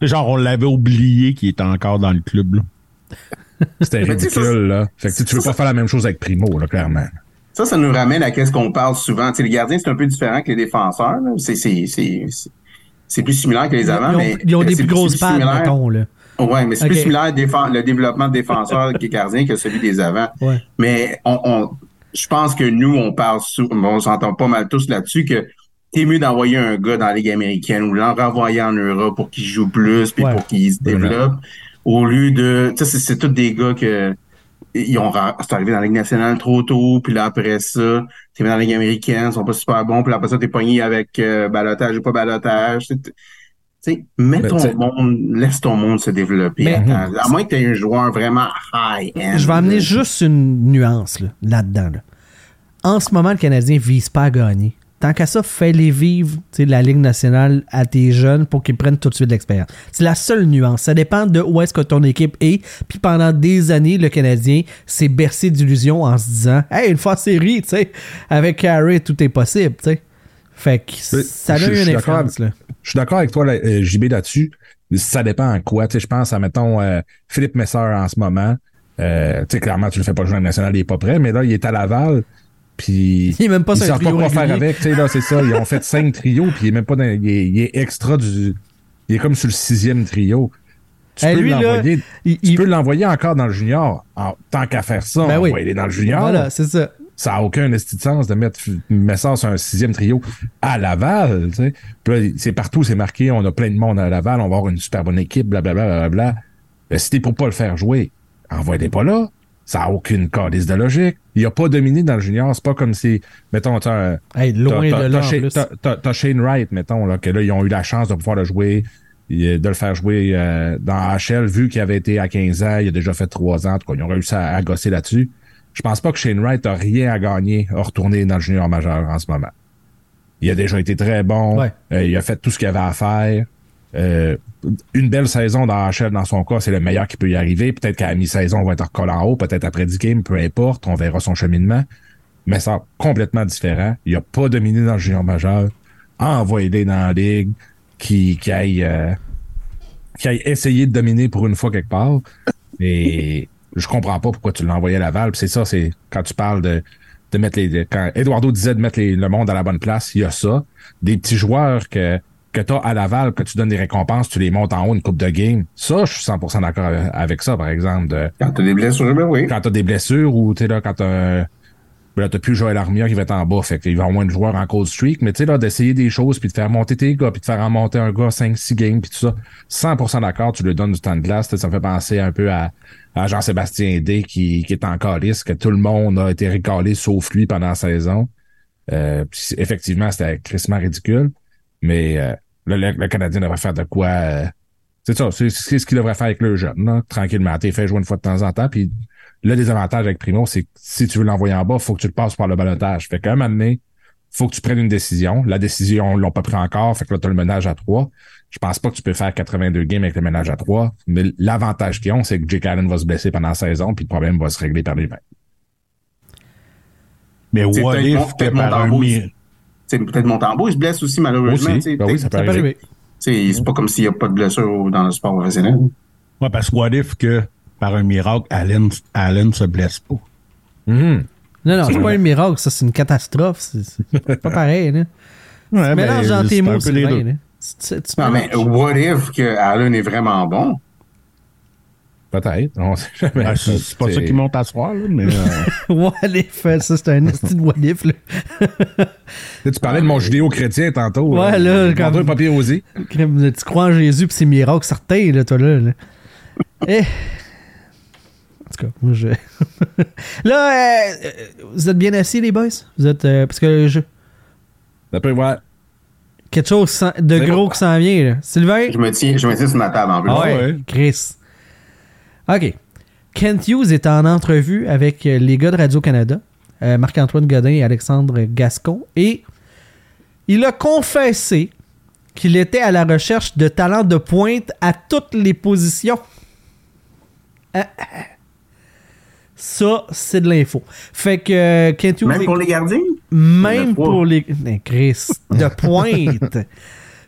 Genre, on l'avait oublié qu'il était encore dans le club. Là. C'était ridicule, là. Fait que tu veux ça, pas faire la même chose avec Primo, là, clairement. Ça, ça nous ramène à qu'est-ce qu'on parle souvent. Tu sais, les gardiens, c'est un peu différent que les défenseurs. là. C'est, c'est, c'est, c'est- c'est plus similaire que les avant, ils ont, mais ils ont des plus grosses pattes, mettons. Là. Ouais, mais c'est plus similaire le développement de défenseur qui est gardien que celui des avant. Ouais. Mais on, on- je pense que nous, on parle sou- on s'entend pas mal tous là-dessus que t'es mieux d'envoyer un gars dans la Ligue américaine ou l'en renvoyer en Europe pour qu'il joue plus puis Ouais. pour qu'il se développe au lieu de, tu sais, c'est, c'est tous des gars que ils ont c'est arrivé dans la Ligue nationale trop tôt, puis là après ça, t'es dans la Ligue américaine, ils sont pas super bons, puis là, après ça, t'es pogné avec euh, balotage ou pas balotage. Sais, mets ton monde, laisse ton monde se développer. Mais- Attends, à moins que tu aies un joueur vraiment high-end. Je vais amener juste une nuance là, là-dedans. là. En ce moment, le Canadien ne vise pas à gagner. Tant qu'à ça, fais-les vivre la Ligue nationale à tes jeunes pour qu'ils prennent tout de suite l'expérience. C'est la seule nuance. Ça dépend de où est-ce que ton équipe est. Puis pendant des années, le Canadien s'est bercé d'illusions en se disant Hey, une fois série, tu sais, avec Carey, tout est possible. tu sais. Fait que ça a eu une influence. Là. Je suis d'accord avec toi, là, euh, JB, là-dessus. Ça dépend en quoi. Tu sais, je pense à, mettons, euh, Philippe Messer en ce moment. Euh, tu sais, clairement, tu le fais pas jouer en national, il est pas prêt, mais là, il est à Laval. Puis. Il est même pas ils savent pas quoi faire avec. Tu sais, là, c'est ça. Ils ont fait cinq trios, puis il est même pas dans, il, est, il est extra du. Il est comme sur le sixième trio. Tu peux lui, là, l'envoyer. il- Tu il- peux l'envoyer encore dans le junior. En- tant qu'à faire ça, Ben on oui. va aller dans le junior. Voilà, c'est ça. Ça n'a aucun esti de sens de mettre Messard sur un sixième trio à Laval. Tu sais. Puis là, c'est partout, c'est marqué, on a plein de monde à Laval, on va avoir une super bonne équipe, blablabla. blablabla. Ben, si t'es pour pas le faire jouer, envoie-les pas là. Ça n'a aucune calice de logique. Il a pas dominé dans le junior. C'est pas comme si, mettons, t'as un- Hey, loin T'as- Shane- t'as- Wright, mettons, là, que là, ils ont eu la chance de pouvoir le jouer, de le faire jouer euh, dans HL, vu qu'il avait été à 15 ans, il a déjà fait 3 ans, en tout cas, ils ont réussi à, à gosser là-dessus. Je pense pas que Shane Wright a rien à gagner à retourner dans le junior majeur en ce moment. Il a déjà été très bon, Ouais. euh, il a fait tout ce qu'il avait à faire. Euh, une belle saison dans HL, dans son cas, c'est le meilleur qui peut y arriver. Peut-être qu'à la mi-saison, on va être encore en haut, peut-être après 10 games, peu importe, on verra son cheminement mais c'est complètement différent. Il a pas dominé dans le junior majeur. Envoyez-les dans la ligue qui, qui aille euh, qui aille essayer de dominer pour une fois quelque part. Et je comprends pas pourquoi tu l'as envoyé à Laval. Puis c'est ça, c'est quand tu parles de, de mettre les. de- quand Eduardo disait de mettre les- le monde à la bonne place, il y a ça. Des petits joueurs que, que tu as à Laval, que tu donnes des récompenses, tu les montes en haut une coupe de game. Ça, je suis 100% d'accord avec ça, par exemple. de- Quand t'as des blessures, ben oui. quand t'as des blessures ou tu sais là quand t'as Mais là, t'as plus Joël Armia qui va être en bas. Fait qu'il va avoir moins de joueurs en cold streak. Mais tu sais, là, d'essayer des choses, puis de faire monter tes gars, puis de faire en monter un gars 5-6 games, puis tout ça. 100% d'accord, tu lui donnes du temps de glace. Ça me fait penser un peu à, à Jean-Sébastien D qui, qui est en calice, que tout le monde a été récalé sauf lui pendant la saison. Euh, effectivement, c'était crissement ridicule. Mais euh, le, le Canadien devrait faire de quoi... euh, c'est ça, c'est c'est ce qu'il devrait faire avec le jeune, là, tranquillement. T'es fait jouer une fois de temps en temps, puis le désavantage avec Primo, c'est que si tu veux l'envoyer en bas, faut que tu le passes par le balotage. Fait qu'à un moment donné, faut que tu prennes une décision. La décision, ils l'ont pas pris encore, fait que là, tu as le ménage à trois. Je pense pas que tu peux faire 82 games avec le ménage à trois, mais l'avantage qu'ils ont, c'est que Jake Allen va se blesser pendant la saison, puis le problème va se régler par lui-même. Mais what peut-être if peut-être par un Montembeau, mi- C'est peut-être Montembeau, il se blesse aussi malheureusement. Aussi, ben oui, ça peut arriver. C'est pas comme s'il n'y a pas de blessure dans le sport professionnel. Ouais, parce que what if que par un miracle, Allen, Allen se blesse pas? Mhm. Non, non, c'est pas un miracle, ça, c'est une catastrophe. C'est c'est pas pareil, là. Ouais, Mélange ben, dans tes c'est mots, Sylvain, deux. là. Tu- tu- Non, mais mélanges. what if que Allen est vraiment bon? Peut-être, on sait jamais. Ben, c'est c'est pas ça C'est- qui monte à soir, là, mais. euh, What if, euh, ça, c'est un esti de what if, là. Tu parlais de mon judéo-chrétien tantôt. Ouais, là, Prends-toi comme- un papier osé. Tu crois en Jésus pis c'est miracle certain, là, toi, là. là. Eh. En tout cas, moi, je. là, euh, euh, vous êtes bien assis, les boys? Vous êtes. euh, parce que je. Après, ouais. Quelque chose de gros qui s'en vient, là. Sylvain? Je me tiens, je me tiens sur ma table en plus. Ah ouais, ouais. Chris. OK. Kent Hughes est en entrevue avec euh, les gars de Radio-Canada, euh, Marc-Antoine Godin et Alexandre Gascon, et il a confessé qu'il était à la recherche de talents de pointe à toutes les positions. Ah, ah. Ça, c'est de l'info. Fait que euh, Kent Hughes Même pour les gardiens? même Le pour les. Mais Chris, de pointe.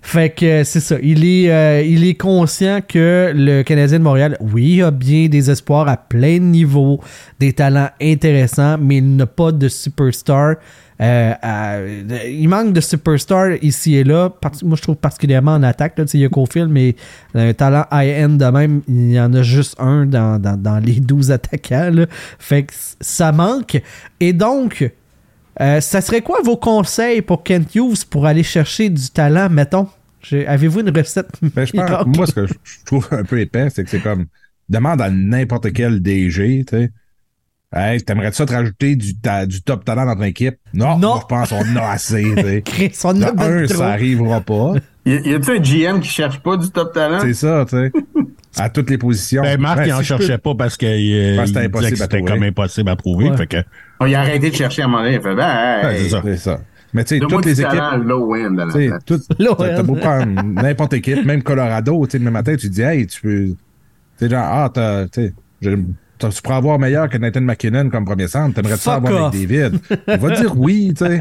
fait que euh, c'est ça. Il est, euh, il est conscient que le Canadien de Montréal, oui, a bien des espoirs à plein de niveaux, des talents intéressants, mais il n'a pas de superstar. Euh, il manque de superstar ici et là. Moi, je trouve particulièrement en attaque. Là, il y a Cofield, mais un talent high-end de même, il y en a juste un dans, dans- dans les 12 attaquants. là. Fait que ça manque. Et donc, euh, ça serait quoi vos conseils pour Kent Hughes pour aller chercher du talent, mettons? Avez-vous une recette? Ben, je pense, miracle? moi, ce que je je trouve un peu épais, c'est que c'est comme, demande à n'importe quel DG, tu sais. Hey, t'aimerais-tu ça te rajouter du, ta- du top talent dans ton équipe? Non, Non. moi, je pense qu'on en a assez. Chris, on a un, trop. ça arrivera pas. Y a-tu un GM qui cherche pas du top talent? C'est ça, tu sais. À toutes les positions. Ben, Marc, Ben, il en si peux- cherchait pas parce qu'il euh, que c'était que comme impossible à prouver. Ouais. Fait que, Oh, il a arrêté de chercher à un moment donné. Il fait, ben, Ouais, hey, c'est ça. C'est ça. Mais tu sais, toutes les équipes. talent low end dans la tout- ouais. t'as beau prendre n'importe équipe, même Colorado, tu sais, le même matin, tu dis, hey, tu peux. Tu sais, genre, ah, t'as, tu pourrais avoir meilleur que Nathan McKinnon comme premier centre. T'aimerais ça avoir David? Il va dire oui, tu sais.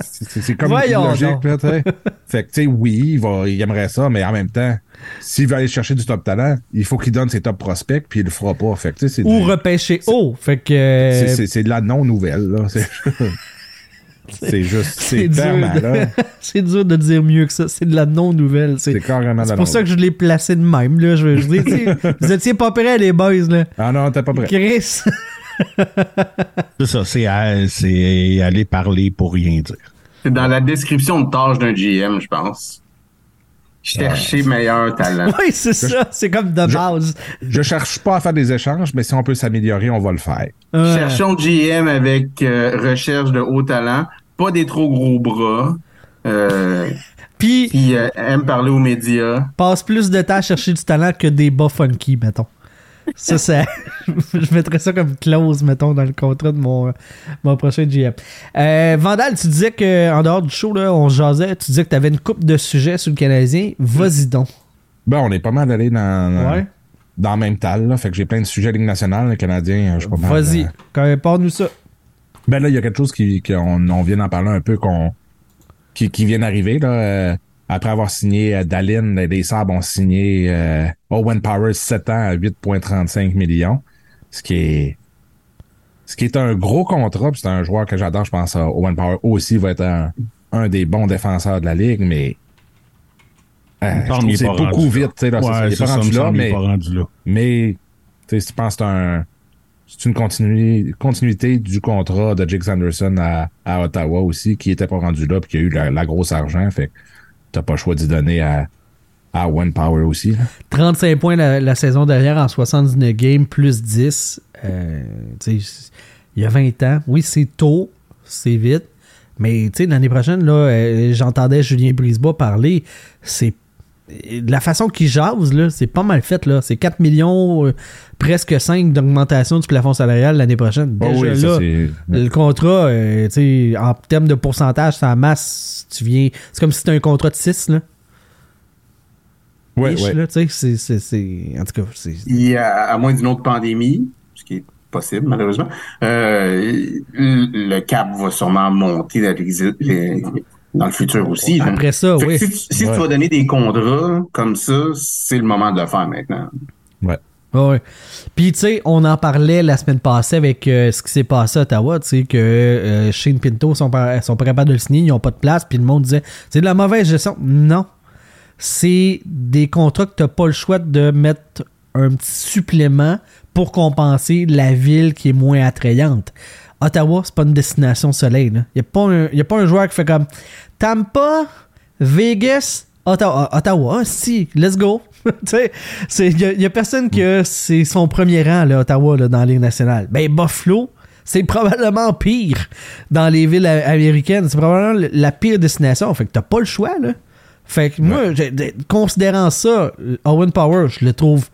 C'est- comme Voyons logique, tu sais. Fait que, tu sais, oui, il, va, il aimerait ça, mais en même temps, s'il veut aller chercher du top talent, il faut qu'il donne ses top prospects, puis il le fera pas. Fait que, Ou du- repêcher haut. Fait que. c'est- c'est- c'est de la non-nouvelle, là. C'est- juste, c'est de- là. c'est dur de dire mieux que ça. C'est de la non-nouvelle. C'est C'est carrément de c'est pour ça que je l'ai placé de même. Là. Je, je dit, vous étiez pas prêts, les boys. Là. Ah non, t'es pas prêt. Chris. c'est ça, c'est aller parler pour rien dire. C'est dans la description de tâche d'un GM, je pense. Chercher meilleur talent. oui, c'est ça. C'est comme de base. Je cherche pas à faire des échanges, mais si on peut s'améliorer, on va le faire. Ouais. Cherchons GM avec euh, recherche de haut talent, pas des trop gros bras, euh, Puis, qui euh, aime parler aux médias. passe plus de temps à chercher du talent que des bas funky, mettons. Ça, ça je mettrais ça comme clause, mettons, dans le contrat de mon, mon prochain GM. Euh, Vandal, tu disais que en dehors du show, là, on jasait, tu disais que tu avais une coupe de sujets sur le Canadien. Vas-y donc. Ben, on est pas mal allé dans, Ouais. dans le même tal, là. Fait que j'ai plein de sujets Ligue nationale, le Canadien, je suis pas mal. Vas-y. euh, Quand- Parle-nous ça. Ben là, il y a quelque chose qui, qu'on on vient d'en parler un peu, qu'on, qui, qui vient d'arriver, là. Après avoir signé euh, Dallin, les- les Sabres ont signé euh, Owen Powers 7 ans à 8,35 millions. Ce qui est. Ce qui est un gros contrat, c'est un joueur que j'adore, je pense à Owen Power aussi va être un, un des bons défenseurs de la ligue, mais euh, est c'est beaucoup vite, tu sais, là, ça, Ouais, il est ça, rendu me là, est mais, pas rendu là. mais tu sais, si tu penses que c'est un c'est une continui- continuité du contrat de Jake Sanderson à, à Ottawa aussi, qui était pas rendu là, puis qui a eu la, la grosse argent. Fait t'as pas le choix d'y donner à, One Power aussi. là. 35 points la, saison dernière en 79 games, plus 10. Euh, il y a 20 ans. Oui, c'est tôt, c'est vite. Mais l'année prochaine, euh, j'entendais Julien Brisebois parler. C'est de la façon qu'il jase, là, c'est pas mal fait. là. C'est 4 millions, euh, presque 5 d'augmentation du plafond salarial l'année prochaine. Oh Déjà oui, ça, là, le contrat, euh, tu sais, en termes de pourcentage, en masse. Tu viens. C'est comme si c'était un contrat de 6, là. Ouais, Ish, ouais. là, tu sais, c'est- c'est- c'est. En tout cas, c'est. Il y a, à moins d'une autre pandémie, ce qui est possible malheureusement, euh, le cap va sûrement monter dans, les- dans le futur aussi. là. Après ça, Fait oui. Si, tu- si Ouais. tu vas donner des contrats comme ça, c'est le moment de le faire maintenant. Ouais. Ouais. Puis, tu sais, on en parlait la semaine passée avec euh, ce qui s'est passé à Ottawa, tu sais, que euh, Shane Pinto sont pas, sont pas capables de le signer, ils n'ont pas de place, puis le monde disait, c'est de la mauvaise gestion. Non. C'est des contrats que tu n'as pas le choix de mettre un petit supplément pour compenser la ville qui est moins attrayante. Ottawa, c'est pas une destination soleil. Il n'y a, pas un- y a pas un joueur qui fait comme Tampa, Vegas, Ottawa. Ottawa, si, let's go. Il n'y a, personne qui a c'est son premier rang, là, Ottawa, là, dans la Ligue nationale. Ben, Buffalo, c'est probablement pire dans les villes a- américaines. C'est probablement le- la pire destination. Fait que t'as pas le choix, là. Fait que moi, considérant ça, euh, Owen Power, je le trouve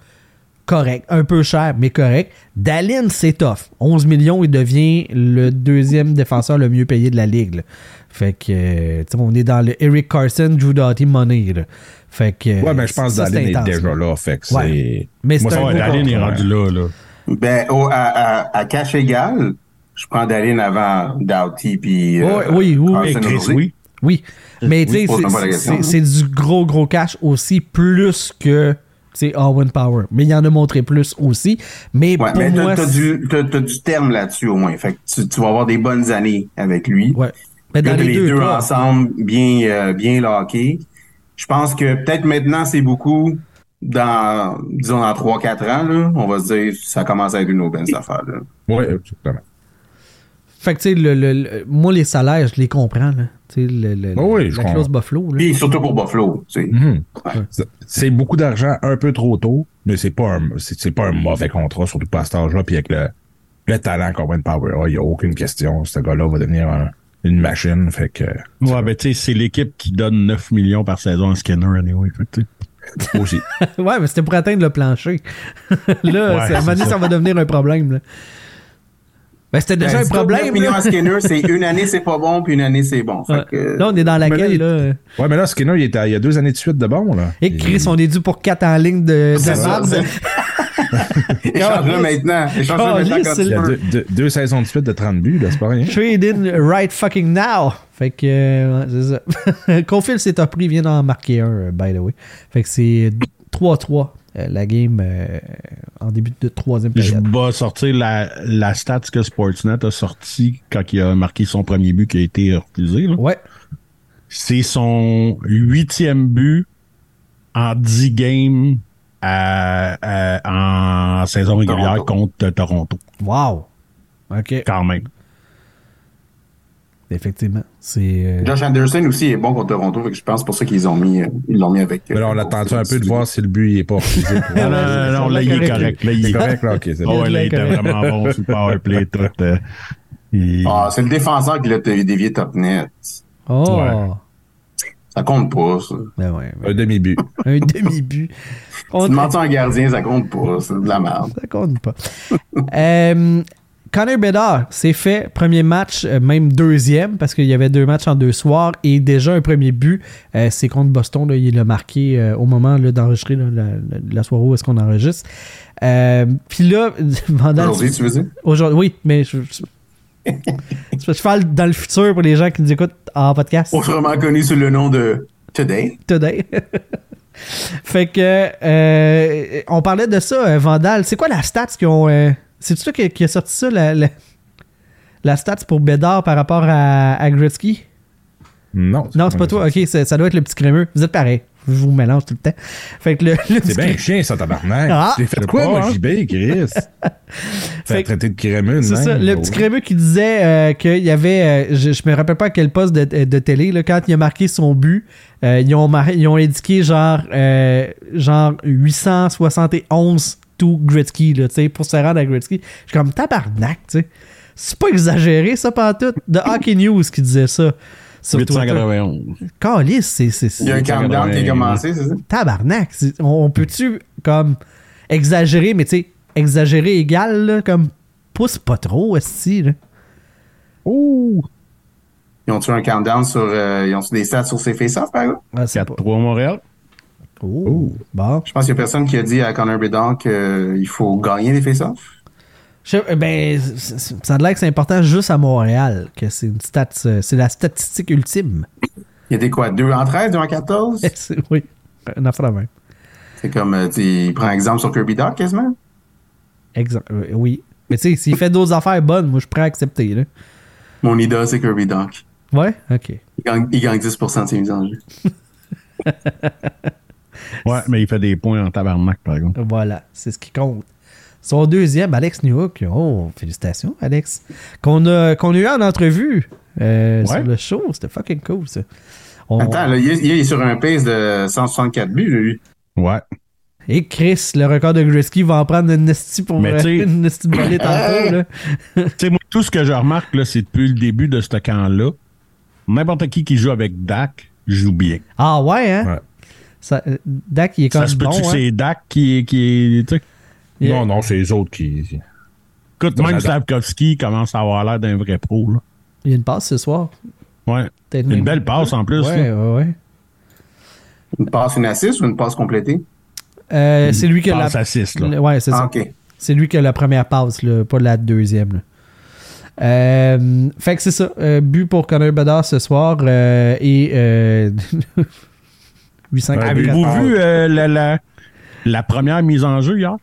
correct. Un peu cher, mais correct. Dallin, c'est tough. 11 millions, il devient le deuxième défenseur le mieux payé de la ligue. là. Fait que, euh, tu sais, on est dans le Eric Carson, Drew Doughty money. là. Fait que. Ouais, ben, je pense que Dallin est intense, déjà là. Fait que Ouais. c'est. Mais c'est Moi, Dallin est rendu là, là. Ben, à, à, à cash égal, je prends Dalin avant Doughty puis euh, oui, oui, Chris, oui. Oui, mais tu sais, c'est- c'est du gros, gros cash aussi, plus que sais, Owen Power. Mais il y en a montré plus aussi. Mais Ouais, pour mais moi, t'as, c'est- du, t'as, t'as du terme là-dessus au moins. Fait que tu, tu vas avoir des bonnes années avec lui. ouais. Mais dans les, deux, ensemble, bien, euh, bien lockés. Je pense que peut-être maintenant, c'est beaucoup. Dans, disons, dans 3-4 ans, là, on va se dire, ça commence à être une autre belle affaire. Là. Ouais, exactement. Fait que tu sais, le, le- le- moi, les salaires, je les comprends. Là. Le, le- Oh oui, je la clause Buffalo. Là. Puis surtout pour Buffalo. Mhm. Ouais. C'est- beaucoup d'argent un peu trop tôt, mais c'est pas un, pas un mauvais contrat, surtout pas à cet âge-là, puis avec le, le talent qu'on de Power, il n'y a aucune question. Ce gars-là va devenir un- une machine, fait que. Ouais, ben, tu sais, c'est l'équipe qui donne 9 millions par saison à Skinner, anyway. Fait. Aussi. ouais, mais c'était pour atteindre le plancher. là, Ouais, à un moment donné, ça. ça. va devenir un problème. Là. Ben, c'était déjà Ben, un problème. 9 millions Là. à Skinner, c'est une année, c'est pas bon, puis une année, c'est bon. Fait que, Là, on est dans là, laquelle, il- là? Ouais, mais là, Skinner, il, est à- il y a deux années de suite de bon, là. Et Chris, on est dû pour 4 en ligne de, de C'est ça, marde. c'est- Échange-le maintenant. Échange-le maintenant quand tu veux. deux, deux- deux saisons de suite de 30 buts, là, c'est pas rien. Trade in right fucking now. Fait que, euh, c'est ça. Confil s'est appris, il vient d'en marquer un, euh, by the way. Fait que c'est 3-3, euh, la game euh, en début de troisième Je période. vais sortir la, la stats que Sportsnet a sorti quand il a marqué son premier but qui a été refusé. là. Ouais. C'est son huitième but en 10 games à- à- en saison régulière Toronto. contre Toronto, Wow. OK. quand même. Effectivement. C'est. euh, Josh Anderson aussi est bon contre Toronto, fait que je pense pour ça qu'ils ont mis, euh, ils l'ont mis avec. Mais là, on attend un peu de voir si le but il est pas refusé. Non, non, non, non, là, il est correct. Là, il C'est est correct, là, ok, c'est Oh, bon. là, il était correct. vraiment bon sur le power play. Tout, euh, il- Ah, c'est le défenseur qui l'a dévié top net. Oh. Ouais. Ça compte pas, ça. Ben ouais. Un demi-but. Un demi-but. On- Tu demandes un gardien, ça compte pas. C'est de la merde. Ça compte pas. euh, Connor Bedard, c'est fait. Premier match, euh, même deuxième, parce qu'il y avait deux matchs en deux soirs. Et déjà un premier but, euh, c'est contre Boston. Là, il l'a marqué euh, au moment d'enregistrer la, la- la soirée où est-ce qu'on enregistre. Puis là, Vandal- Aujourd'hui, tu veux dire? Aujourd'hui, oui, mais je, je, je parle dans le futur pour les gens qui nous écoutent en podcast. Autrement connu sous le nom de Today. today. fait que euh, on parlait de ça, Vandal. C'est quoi la stats qui ont. euh, c'est toi qui, qui a sorti ça, la, la, la stats pour Bédard par rapport à, à Gretzky? Non. Non, c'est pas toi. Ok, c'est- ça doit être le petit crémeux. Vous êtes pareil. Je vous mélange tout le temps. Fait que le, le C'est bien chien, ça, tabarnak. Ah. J'ai fait quoi, sais pas, moi, hein. JB, Chris? Fait traiter de crémeux, C'est ça, le petit crémeux qui disait euh, qu'il y avait, euh, je, je me rappelle pas à quel poste de, de télé, là, quand il a marqué son but, euh, ils, ont mar- ils ont indiqué genre, euh, genre 871 to Gretzky, là, tu sais, pour se rendre à Gretzky. Je suis comme tabarnak, tu sais. C'est pas exagéré, ça, pas tout. De Hockey News qui disait ça. sur Twitter. 891. Calice, c'est, c'est, Il y a un countdown qui a commencé, c'est ça? tabarnak. On, on peut-tu, comme, exagérer, mais tu sais, exagérer égal, là, comme, pousse pas trop, esti, là. Ils ont-tu un countdown sur. euh, ils ont-tu des stats sur ses face-offs, par exemple? Ah, c'est pas- 4-3 Montréal. Oh. Bon. Je pense qu'il y a personne qui a dit à Connor Bedard qu'il faut gagner des face-offs. Je- eh ben, ça a l'air que c'est important juste à Montréal, que c'est une stat, euh, c'est la statistique ultime. Il y a des quoi? 2 en 13, 2 en 14? C'est- oui, une affaire même. C'est comme, euh, tu sais, il prend exemple sur Kirby Doc quasiment? Exact. euh, oui. Mais tu sais, s'il fait d'autres affaires bonnes, moi, je suis prêt à accepter, là. Mon idole, c'est Kirby Doc. Ouais? OK. Il gagne, il gagne 10% de ses mises en jeu. Ouais, mais il fait des points en tabarnak, par exemple. Voilà, c'est ce qui compte. Son deuxième, Alex Newhook. Oh, félicitations, Alex. Qu'on a, qu'on a eu en entrevue euh, Ouais. sur le show. C'était fucking cool, ça. On- Attends, là, il est, il est sur un pace de 164 buts, lui. Ouais. Et Chris, le record de Gretzky va en prendre une esti pour Mais euh, une esti de tantôt, là. Tu sais, moi, tout ce que je remarque, là, c'est depuis le début de ce camp-là, n'importe qui qui joue avec Dak joue bien. Ah ouais, hein? Ouais. Ça, euh, Dak, il est Ça comme se peut-tu bon, que hein? c'est Dak qui est. Qui est tu sais. Il- Non, non, c'est les autres qui. Écoute, même. Slavkovski commence à avoir l'air d'un vrai pro. Là. Il y a une passe ce soir. Ouais. Une même- belle passe en plus. Ouais, là. ouais, ouais. Une passe, une assist ou une passe complétée? Euh, c'est lui qui a Passe la... assist, là. Ouais, c'est Ah, ça. C'est lui qui a la première passe, là, pas la deuxième. là. Euh, fait que c'est ça. euh, but pour Connor Bedard ce soir euh, et euh, 800 Ouais, Avez-vous vu euh, la, la, la première mise en jeu hier?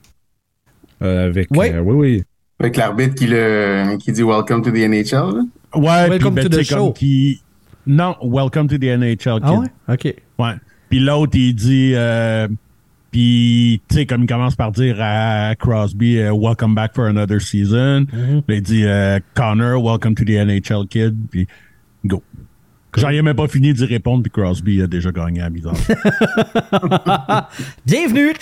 euh, avec. Ouais. euh, oui, oui. Avec l'arbitre qui, le, qui dit Welcome to the NHL. là? Ouais, Welcome puis to ben, the show. qui. Non, Welcome to the NHL Kid. Ah ouais? OK. Ouais. Puis l'autre, il dit. Euh, puis, tu sais, comme il commence par dire à Crosby, euh, Welcome back for another season. Mm-hmm. Il dit euh, Connor, Welcome to the NHL Kid. Puis, go. J'en ai même pas fini d'y répondre, puis Crosby a déjà gagné à la mise en jeu. Bienvenue!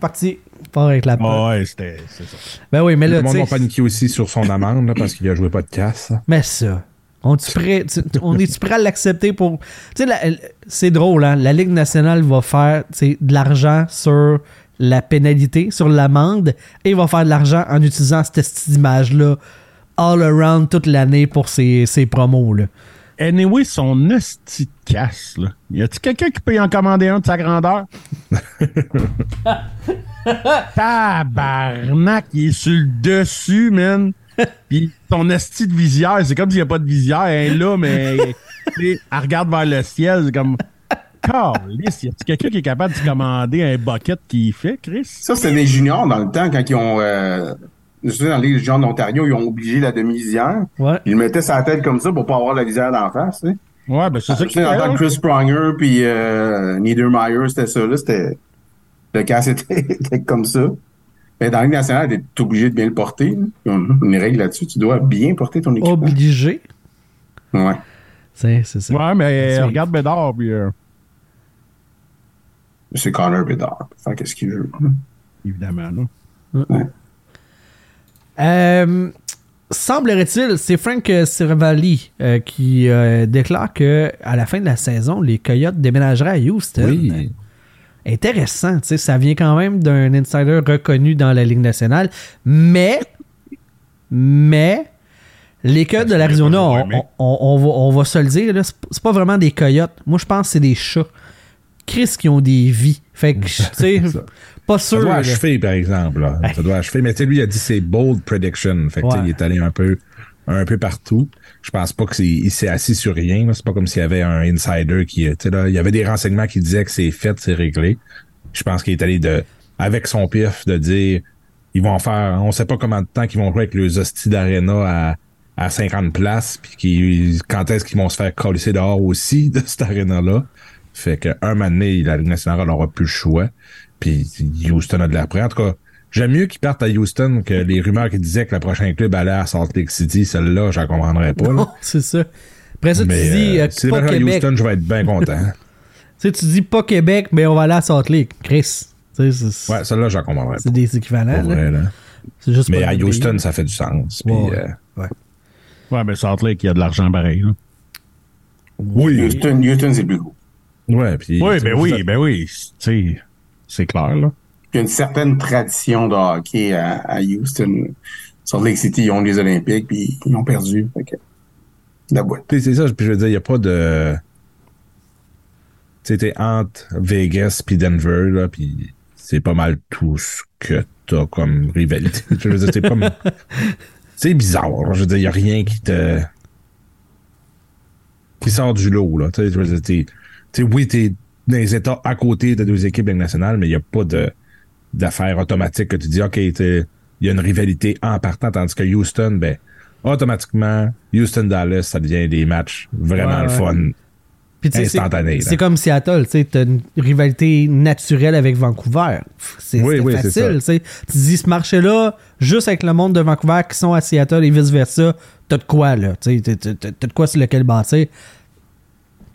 Parti. Pas avec la Ah ouais, c'était ça. Ben oui, mais Tout là, le tu monde paniqué aussi sur son amende là, parce qu'il a joué pas de casse. Mais ça. On, est prêt, tu- on est-tu prêt à l'accepter pour. Tu sais, la- c'est drôle, hein? La Ligue nationale va faire de l'argent sur la pénalité, sur l'amende, et va faire de l'argent en utilisant cette petite image-là all around toute l'année pour ses, ses promos, là. Anyway, son esti de casse, là. Y a-tu quelqu'un qui peut y en commander un de sa grandeur? Tabarnak, il est sur le dessus, man. Puis son esti de visière, c'est comme s'il n'y a pas de visière. Elle est là, mais elle regarde vers le ciel. C'est comme. Calisse, y a-tu quelqu'un qui est capable de commander un bucket qui fait, Chris? Ça, c'était des juniors dans le temps, quand ils ont... Euh, dans les juniors d'Ontario, ils ont obligé la demi-visière. Ouais. Ils le mettaient sa tête comme ça pour pas avoir la visière d'en face. Tu sais. Ouais, ben c'est ça qui en tant que Chris Pronger puis euh, Niedermeyer, c'était ça. Là, c'était... Le casse était, était comme ça. Mais dans la Ligue nationale, t'es obligé de bien le porter. une règle là-dessus. Tu dois bien porter ton équipement. Obligé. Ouais. C'est c'est ça. Ouais, mais C'est- regarde Bédard, puis euh, C'est Connor Bedard. Faire qu'est-ce qu'il veut. évidemment, là. Euh, Semblerait-il, c'est Frank Cervalli euh, qui euh, déclare que à la fin de la saison, les Coyotes déménageraient à Houston. Oui. Intéressant, tu sais, ça vient quand même d'un insider reconnu dans la Ligue nationale, mais, mais, les Coyotes de l'Arizona, on, aimé. on- on va, on va se le dire, c'est pas vraiment des Coyotes. Moi, je pense que c'est des chats. Chris qui ont des vies. Fait que, tu sais, pas Ça sûr. doit là. achever, par exemple. là. Ça doit achever. Mais tu sais, lui, il a dit c'est bold prediction. Fait que, Ouais. il est allé un peu, un peu partout. Je pense pas qu'il s'est assis sur rien. C'est pas comme s'il y avait un insider qui, sais, là, il y avait des renseignements qui disaient que c'est fait, c'est réglé. Je pense qu'il est allé de, avec son pif, de dire, ils vont faire, on sait pas combien de temps qu'ils vont jouer avec les hosties d'arena à, à 50 places, puis qui, quand est-ce qu'ils vont se faire coller dehors aussi de cette arena-là. Fait qu'un moment donné, la Ligue nationale n'aura plus le choix. Puis Houston a de l'air prêt. En tout cas, j'aime mieux qu'ils partent à Houston que les rumeurs qui disaient que le prochain club allait à Salt Lake City. Celle-là, je la comprendrais pas. là. Non, c'est ça. Après ça, Mais tu dis euh, euh, si pas à Québec. Houston, je vais être bien content. Tu sais, tu dis pas Québec, mais on va aller à Salt Lake. Chris. C'est Ouais, celle-là, je la comprendrais c'est pas. des équivalents. Pour là. vrai, là. C'est juste Mais pas à Houston, pays. ça fait du sens. Puis, Ouais, euh, ouais. Ouais, ben Salt Lake, il y a de l'argent pareil. là. oui, Houston, Houston c'est plus gros. ouais, puis, Oui, ben oui, ben oui. Tu sais, c'est clair, là. Il y a une certaine tradition de hockey à, à Houston. Salt Lake City, ils ont les Olympiques, puis ils ont perdu. Fait que, la boîte. C'est ça, puis je veux dire, il n'y a pas de. Tu sais, t'es entre Vegas puis Denver, là, puis c'est pas mal tout ce que t'as comme rivalité. Je veux dire, c'est comme. C'est bizarre. Je veux dire, il n'y a rien qui te. qui sort du lot, là. Tu sais, oui, t'es dans les États à côté de deux équipes nationales, mais il n'y a pas de d'affaires automatiques que tu dis, OK, il y a une rivalité en partant, tandis que Houston, ben, automatiquement, Houston-Dallas, ça devient des matchs vraiment Ouais, le ouais. fun. Puis, sais, c'est- instantané. C'est comme Seattle, tu t'as une rivalité naturelle avec Vancouver. C'est Oui, oui, facile, tu dis, ce marché-là, juste avec le monde de Vancouver qui sont à Seattle et vice-versa, t'as de quoi, là, t'as de quoi sur lequel bâtir.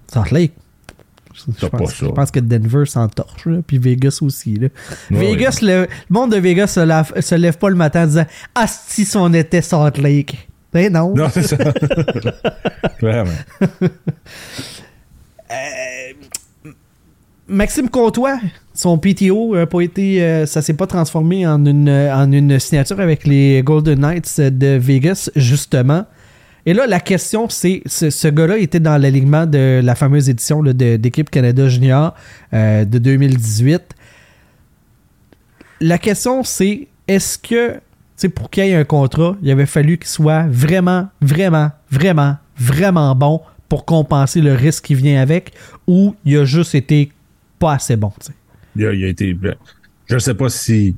Salt Lake. Je pense, je que Denver s'entorche, puis Vegas aussi. Là. Ouais, Vegas, le, le monde de Vegas se, lave- se lève pas le matin en disant Ah, si on était Salt Lake. Ben non. Non, c'est ça. Clairement. Maxime Comtois, son PTO a pas été, euh, ça s'est pas transformé en une, euh, en une signature avec les Golden Knights de Vegas, justement. Et là, la question, c'est, ce, gars-là était dans l'alignement de la fameuse édition d'équipe Canada Junior euh, de 2018. La question, c'est, est-ce que, pour qu'il y ait un contrat, il avait fallu qu'il soit vraiment, vraiment, vraiment, vraiment bon pour compenser le risque qui vient avec, ou il a juste été pas assez bon. Il a, il a été. Je sais pas si.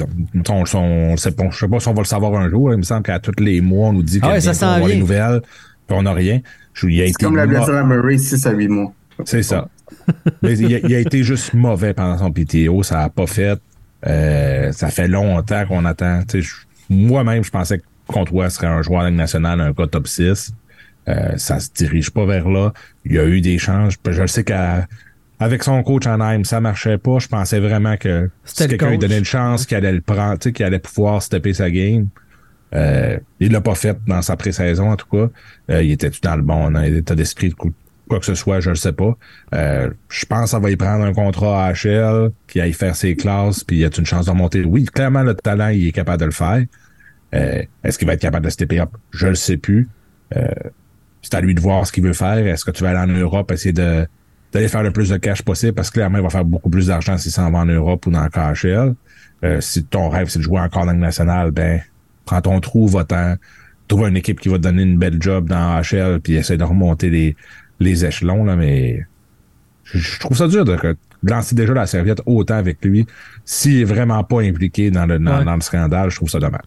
On, on, on sait pas, je sais pas si on va le savoir un jour. Il me semble qu'à tous les mois, on nous dit Ah ouais, s'en avoir vient. les nouvelles, puis on n'a rien. Je- il a C'est été comme la blessure à Murray, 6 à 8 mois. C'est ça. Mais il a, il a été juste mauvais pendant son PTO. Ça a pas fait. Euh, ça fait longtemps qu'on attend. Tu sais, je- Moi-même, je pensais que Comtois serait un joueur nationale, un cas top 6. Euh, ça se dirige pas vers là. Il y a eu des changes. Je le sais qu'avec son coach en Heim, ça marchait pas. Je pensais vraiment que si quelqu'un lui donnait une chance, qu'il allait le prendre, tu sais, qu'il allait pouvoir stepper sa game. Euh, il l'a pas fait dans sa pré-saison, en tout cas. Euh, il était tout dans le bon dans l'état d'esprit de coup- quoi que ce soit, je le sais pas. Euh, je pense que ça va y prendre un contrat à HL, qu'il aille faire ses classes, puis il a une chance de remonter. Oui, clairement, le talent, il est capable de le faire. Euh, Est-ce qu'il va être capable de stepper up? Je le sais plus. Euh, c'est à lui de voir ce qu'il veut faire. Est-ce que tu vas aller en Europe, essayer de d'aller faire le plus de cash possible? Parce que clairement, il va faire beaucoup plus d'argent s'il s'en va en Europe ou dans le KHL. Euh, si ton rêve, c'est de jouer encore dans le national, ben, prends ton trou, va-t'en. Trouve une équipe qui va te donner une belle job dans HL, puis essaie de remonter les, les échelons, là, mais je, je trouve ça dur de, de lancer déjà la serviette autant avec lui. S'il est vraiment pas impliqué dans le, dans, Ouais. dans le scandale, je trouve ça dommage.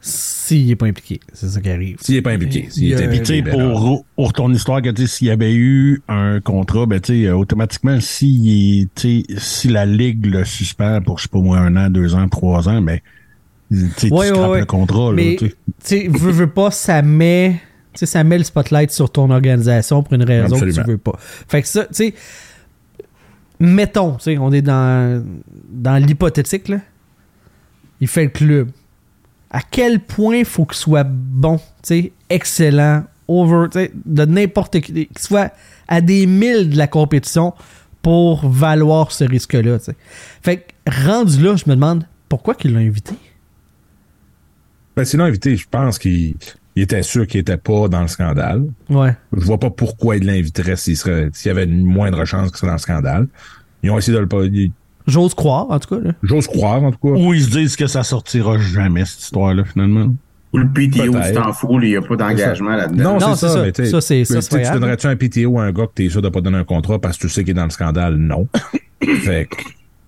S'il est pas impliqué, c'est ça qui arrive. S'il est pas impliqué, s'il est impliqué, Tu sais, ben pour, pour ton histoire, que s'il y avait eu un contrat, ben, automatiquement, si, si la Ligue le suspend pour, je sais pas moi, un an, deux ans, trois ans, ben, tu Ouais, tu ouais, scrapes ouais. le contrat, Mais, tu sais. veux, veux pas, ça met, tu sais, ça met le spotlight sur ton organisation pour une raison que Absolument. tu veux pas. Fait que ça, tu sais, mettons, tu sais, on est dans, dans l'hypothétique, là. Il fait le club. À quel point faut qu'il soit bon, tu sais, excellent, over, tu sais, de n'importe qui, qu'il soit à des milles de la compétition pour valoir ce risque-là, tu sais. Fait que, rendu là, je me demande pourquoi qu'il l'a invité? Ben, sinon, invité, je pense qu'il il était sûr qu'il était pas dans le scandale. Ouais. Je vois pas pourquoi il l'inviterait s'il serait, s'il y avait une moindre chance qu'il soit dans le scandale. Ils ont essayé de le J'ose croire, en tout cas. Là. J'ose croire, en tout cas. Ou ils se disent que ça sortira jamais, cette histoire-là, finalement. Ou le PTO, tu t'en fous, il n'y a pas d'engagement là-dedans. Non, Non, c'est c'est ça. ça. mais tu Ça, c'est- ça, tu tu donnerais-tu un PTO à un gars que t'es sûr de pas donner un contrat parce que tu sais qu'il est dans le scandale? Non. fait que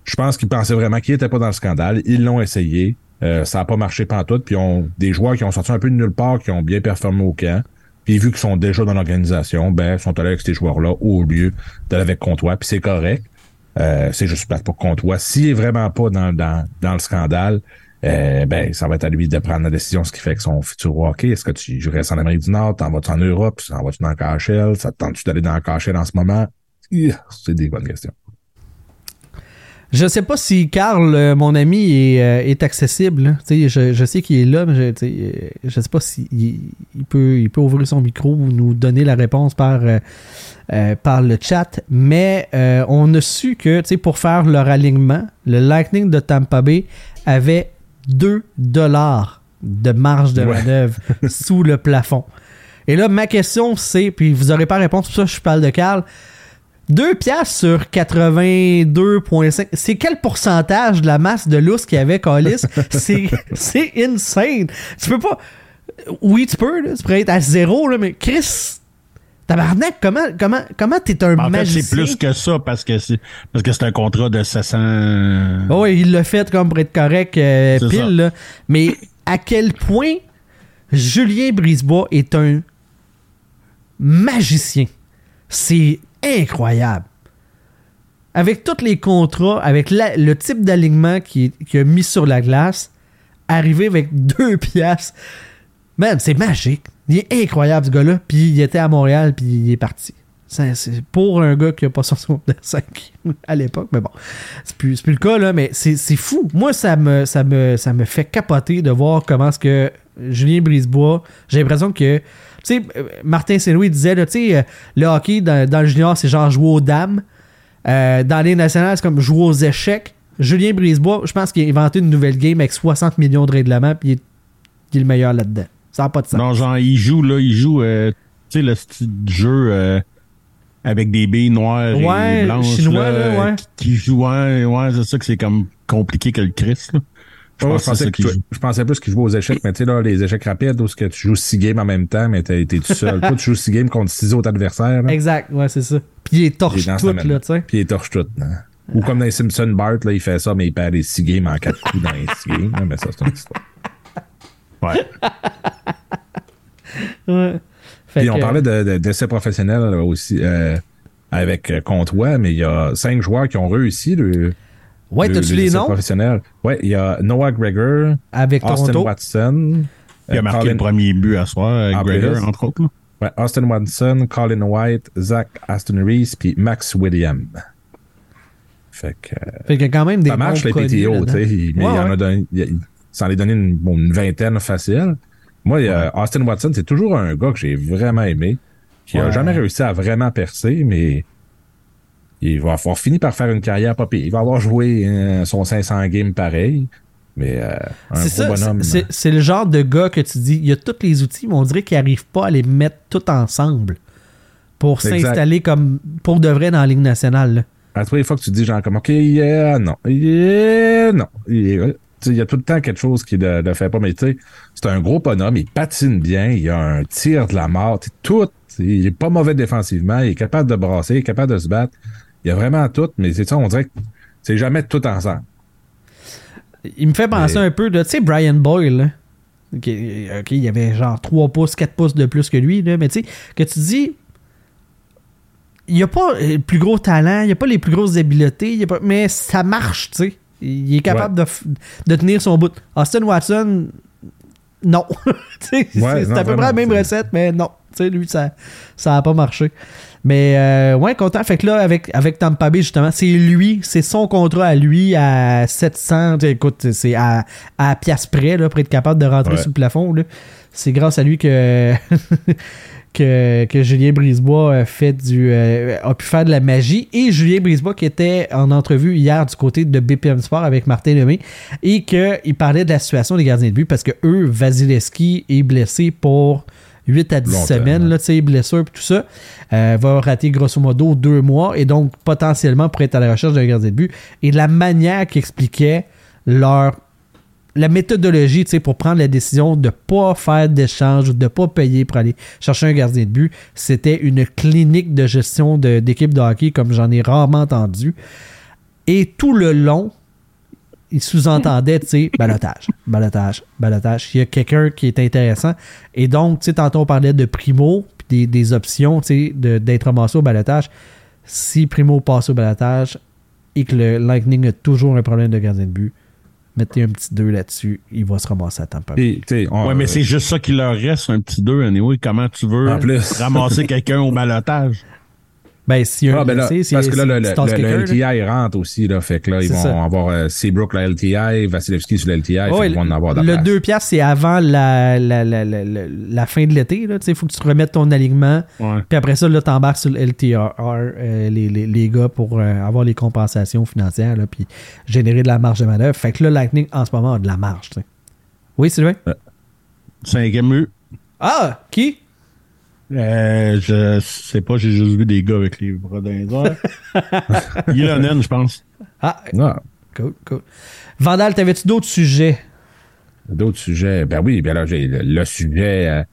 je pense qu'ils pensaient vraiment qu'il était pas dans le scandale. Ils l'ont essayé. Euh, ça a pas marché pantoute. Puis on des joueurs qui ont sorti un peu de nulle part, qui ont bien performé au camp. Puis vu qu'ils sont déjà dans l'organisation, ben, ils sont allés avec ces joueurs-là au lieu d'aller avec Comtois. Puis c'est correct. Euh, c'est juste plate pour Comtois. S'il est vraiment pas dans, dans, dans le scandale, euh, ben, ça va être à lui de prendre la décision, ce qui fait que son futur hockey. Est-ce que tu restes en Amérique du Nord, t'en vas-tu en Europe, t'en vas-tu dans le KHL, ça te tente-tu d'aller dans le KHL en ce moment? C'est des bonnes questions. Je sais pas si Carl, euh, mon ami, est, euh, est accessible. sais, Je, je sais qu'il est là, mais je, euh, je sais pas s'il il peut, il peut ouvrir son micro ou nous donner la réponse par, euh, par le chat. Mais euh, on a su que tu sais, pour faire leur alignement, le Lightning de Tampa Bay avait 2 dollars de marge de Ouais. manœuvre sous le plafond. Et là, ma question, c'est, puis vous n'aurez pas réponse, pour ça je parle de Carl. 2 piastres sur 82,5. C'est quel pourcentage de la masse de lousse qu'il y avait, Calis? c'est, insane. Tu peux pas. Oui, tu peux, là. Tu pourrais être à zéro, là, mais Chris. Tabarnak, comment, comment, comment t'es un En magicien? c'est plus que ça parce que c'est parce que c'est un contrat de 700. Ah oui, il l'a fait comme pour être correct euh, pile, là. Mais à quel point Julien Brisebois est un magicien? C'est incroyable. Avec tous les contrats, avec la- le type d'alignement qu'il qu'il a mis sur la glace, arriver avec deux piastres, man, c'est magique. Il est incroyable, ce gars-là. Puis il était à Montréal, puis il est parti. C'est pour un gars qui a pas son secondaire 5 à l'époque, mais bon, c'est plus, plus le cas, là, mais c'est fou. Moi, ça me, ça, me, ça me fait capoter de voir comment est-ce que Julien Brisebois, j'ai l'impression que, tu sais, euh, Martin Saint-Louis disait, tu sais, euh, le hockey dans, dans le junior, c'est genre jouer aux dames. Euh, dans les nationales, c'est comme jouer aux échecs. Julien Brisebois, je pense qu'il a inventé une nouvelle game avec 60 millions de règlements, puis il est, il est le meilleur là-dedans. Ça n'a pas de sens. Non, genre, il joue, là, il joue, tu sais, le style de jeu avec des billes noires Ouais, et blanches. chinois, là, ouais. Qui, qui joue, ouais, ouais, c'est ça que c'est comme compliqué que le Christ, là. Je que pensais ça que qu'il tu- joue. je pensais plus qu'il jouait aux échecs, mais tu sais, là, les échecs rapides, où ce que tu joues six games en même temps, mais t'es t'es tout seul. Toi, tu joues six games contre six autres adversaires. là. Exact, ouais, c'est ça. Puis il est torche est tout, là, tu sais. Puis il torche tout. hein. Ou comme dans les Simpson Bart, là, il fait ça, mais il perd les six games en quatre coups dans les six games. là, Mais ça, c'est une histoire. Ouais. Ouais. Fait Puis on parlait de, de, d'essais professionnels aussi euh, avec euh, Comtois, mais il y a cinq joueurs qui ont réussi le. Ouais, le- t'as-tu les noms? professionnels. Ouais, il y a Noah Gregor, Avec Austin Toronto. Watson. Il a marqué Colin- le premier but à soir, En Gregor, entre autres. Là. Ouais, Austin Watson, Colin White, Zach Aston Reese, puis Max William. Fait que Fait qu'il y a quand même des ça marche les PTO, tu sais. il- Mais Ouais, il en ouais. a donné, il, il s'en est donné une, bon, une vingtaine facile. Moi, a Austin Watson, c'est toujours un gars que j'ai vraiment aimé, qui a Ouais. jamais réussi à vraiment percer, mais il va avoir fini par faire une carrière pas pire. Il va avoir joué euh, son 500 games pareil, mais euh, un C'est ça, bonhomme. c'est- le genre de gars que tu dis, il y a tous les outils, mais on dirait qu'il n'arrive pas à les mettre tout ensemble pour s'installer comme pour de vrai dans la Ligue nationale. là. À tous les fois que tu dis genre comme OK, yeah, non, yeah, non. Yeah. Il y a tout le temps quelque chose qui ne le fait pas, mais tu sais, c'est un gros bonhomme, il patine bien, il a un tir de la mort, tout. Il est pas mauvais défensivement, il est capable de brasser, il est capable de se battre. Il y a vraiment tout, mais c'est ça, on dirait que c'est jamais tout ensemble. Il me fait penser Mais- un peu de, tu sais, Brian Boyle. là. Ok, ok, il y avait genre 3 pouces, 4 pouces de plus que lui, là, mais tu sais, que tu dis, il n'y a pas euh, le plus gros talent, il n'y a pas les plus grosses habiletés, il y a pas, mais ça marche, tu sais. Il est capable de, de tenir son bout. Austin Watson, non. C'est Ouais, c'est non, à peu près la même recette, mais non. Lui, ça ça a pas marché. Mais euh, ouais, content. Fait que là, avec, avec Tampa Bay, justement, c'est lui, c'est son contrat à lui à 700. Tu sais, Écoute, c'est à, à pièce près, là, pour être capable de rentrer Ouais. sous le plafond. C'est grâce à lui que, que, que Julien Brisebois a, fait du, euh, a pu faire de la magie. Et Julien Brisebois qui était en entrevue hier du côté de BPM Sport avec Martin Lemay et qu'il parlait de la situation des gardiens de but parce que eux, Vasilevski est blessé pour 8 à 10 Longtemps, semaines, là, tu sais, blessure et tout ça. Euh, va rater grosso modo deux mois et donc potentiellement pour être à la recherche d'un gardien de but. Et la manière qu'ils expliquaient leur la méthodologie, pour prendre la décision de pas faire d'échange ou de pas payer pour aller chercher un gardien de but, c'était une clinique de gestion d'équipe de, hockey comme j'en ai rarement entendu. Et tout le long, il sous-entendait, tu sais, balotage, balotage, balotage. Il y a quelqu'un qui est intéressant. Et donc, tu sais, tantôt on parlait de Primo, puis des, options, tu sais, d'être ramassé au balotage. Si Primo passe au balotage et que le Lightning a toujours un problème de gardien de but, mettez un petit 2 là-dessus, il va se ramasser à Tampa. Bay. On- Ouais, mais c'est juste ça qu'il leur reste, un petit 2, anyway. Comment tu veux En plus. ramasser quelqu'un au balotage? Ben, si un Ah, ben là, tu parce que là, le, là. LTI rentre aussi, là. Fait que là, ils vont ça. avoir euh, Seabrook, la LTI, Vasilevski sur le LTI. qu'ils vont en avoir la le place. 2 piastres, c'est avant la, la, la, la, la- la fin de l'été. Il faut que tu te remettes ton alignement. Puis après ça, là, t'embarques sur le LTR, euh, les, les, les gars, pour euh, avoir les compensations financières, là, puis générer de la marge de manœuvre. Fait que là, Lightning, en ce moment, a de la marge. tu sais. Oui, Sylvain? Cinquième but. Ah! Qui? Euh, je sais pas, j'ai juste vu des gars avec les bras airs. Ylonen, je pense. Ah, cool, cool. Vandal, t'avais-tu d'autres sujets? D'autres sujets? Ben oui, ben là, j'ai le, le sujet. euh,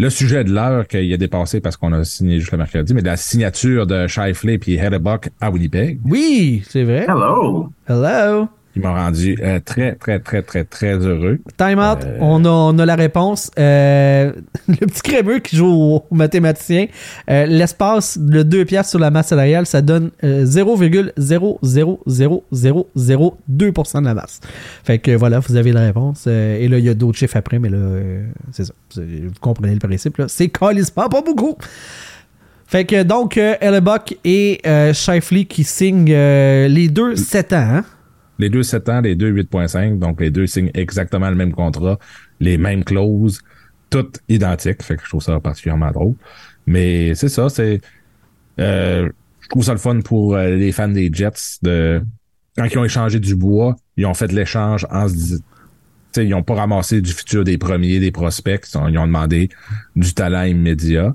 le sujet de l'heure qu'il a dépassé parce qu'on a signé juste le mercredi, mais de la signature de Shifley puis Hellebuck à Winnipeg, Oui, c'est vrai. Hello! Hello! Qui m'a rendu euh, très, très, très, très, très heureux. Time out, Euh. on, a, on a la réponse. Euh, le petit crémeux qui joue au, au mathématicien, euh, l'espace, le 2 piastres sur la masse salariale, ça donne euh, 0,00002% de la masse. Fait que voilà, vous avez la réponse. Euh, et là, il y a d'autres chiffres après, mais là, euh, c'est ça. Vous comprenez le principe. C'est calissement pas beaucoup. Fait que donc, euh, Hellebuck et euh, Shifley qui signent euh, les deux 7 ans. hein? Les deux 7 ans, les deux 8.5, donc les deux signent exactement le même contrat, les mêmes clauses, toutes identiques. Fait que je trouve ça particulièrement drôle. Mais c'est ça, c'est. euh, je trouve ça le fun pour euh, les fans des Jets de. Quand ils ont échangé du bois, ils ont fait l'échange en se disant. ils n'ont pas ramassé du futur des premiers, des prospects. Ils ont, ils ont demandé du talent immédiat.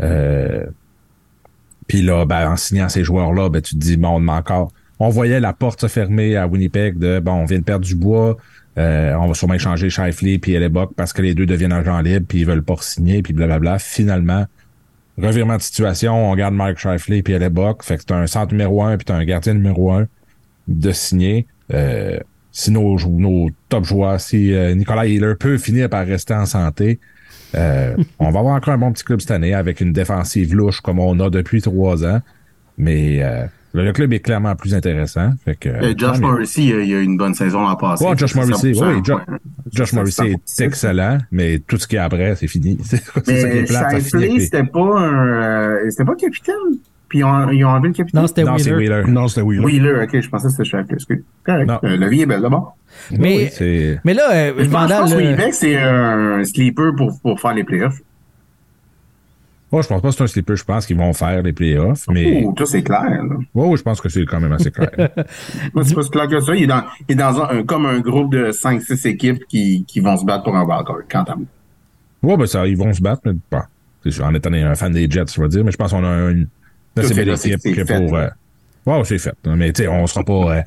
Euh, puis là, ben, en signant ces joueurs-là, ben, tu te dis, bon, on demande encore. On voyait la porte se fermer à Winnipeg de, bon, on vient de perdre du bois, euh, on va sûrement échanger Shifley puis Hellebuck parce que les deux deviennent agents libres puis ils veulent pas signer puis blablabla. Finalement, revirement de situation, on garde Mike Shifley puis Hellebuck. Fait que t'as un centre numéro un puis t'as un gardien numéro un de signer. Euh, si nos, nos top joueurs, si euh, Nicolas Healer peut finir par rester en santé, euh, on va avoir encore un bon petit club cette année avec une défensive louche comme on a depuis trois ans. Mais euh, le, le club est clairement plus intéressant. Fait que, Euh, Josh. Morrissey, il a- il a eu une bonne saison l'an passé. Ouais, Josh Morrissey, 100%, oui, Jo- ouais. Josh Morrissey 100%. est excellent, mais tout ce qui est après, c'est fini. C'est ça qui est plate, Shifley, c'était pas un, euh, c'était pas capitaine? Puis ils ont, ils ont enlevé le capitaine? Non, c'était Non, c'est Wheeler. Wheeler. Non, c'était Wheeler. Wheeler, ok, je pensais que c'était Shifley. Correct. Euh, la vie est belle d'abord. Mais- oui. Mais là, euh, pense, je Vandal, pense que c'est un sleeper pour, pour faire les playoffs. Moi, je pense pas que c'est un slipper. Je pense qu'ils vont faire les playoffs, mais. Oh, tout c'est clair. Là. Ouais, je pense que c'est quand même assez clair. Moi, c'est pas si clair que ça. Il est dans, il est dans un, comme un groupe de 5-6 équipes qui, qui vont se battre pour un wildcard. Quant à moi. ouais, ben ça, ils vont se battre, mais bon, c'est sûr, en étant un fan des Jets, je vais dire, mais je pense qu'on a une assez belle équipe c'est que fait, pour. Euh... Ouais, c'est fait. Mais tu sais, on sera pas. euh,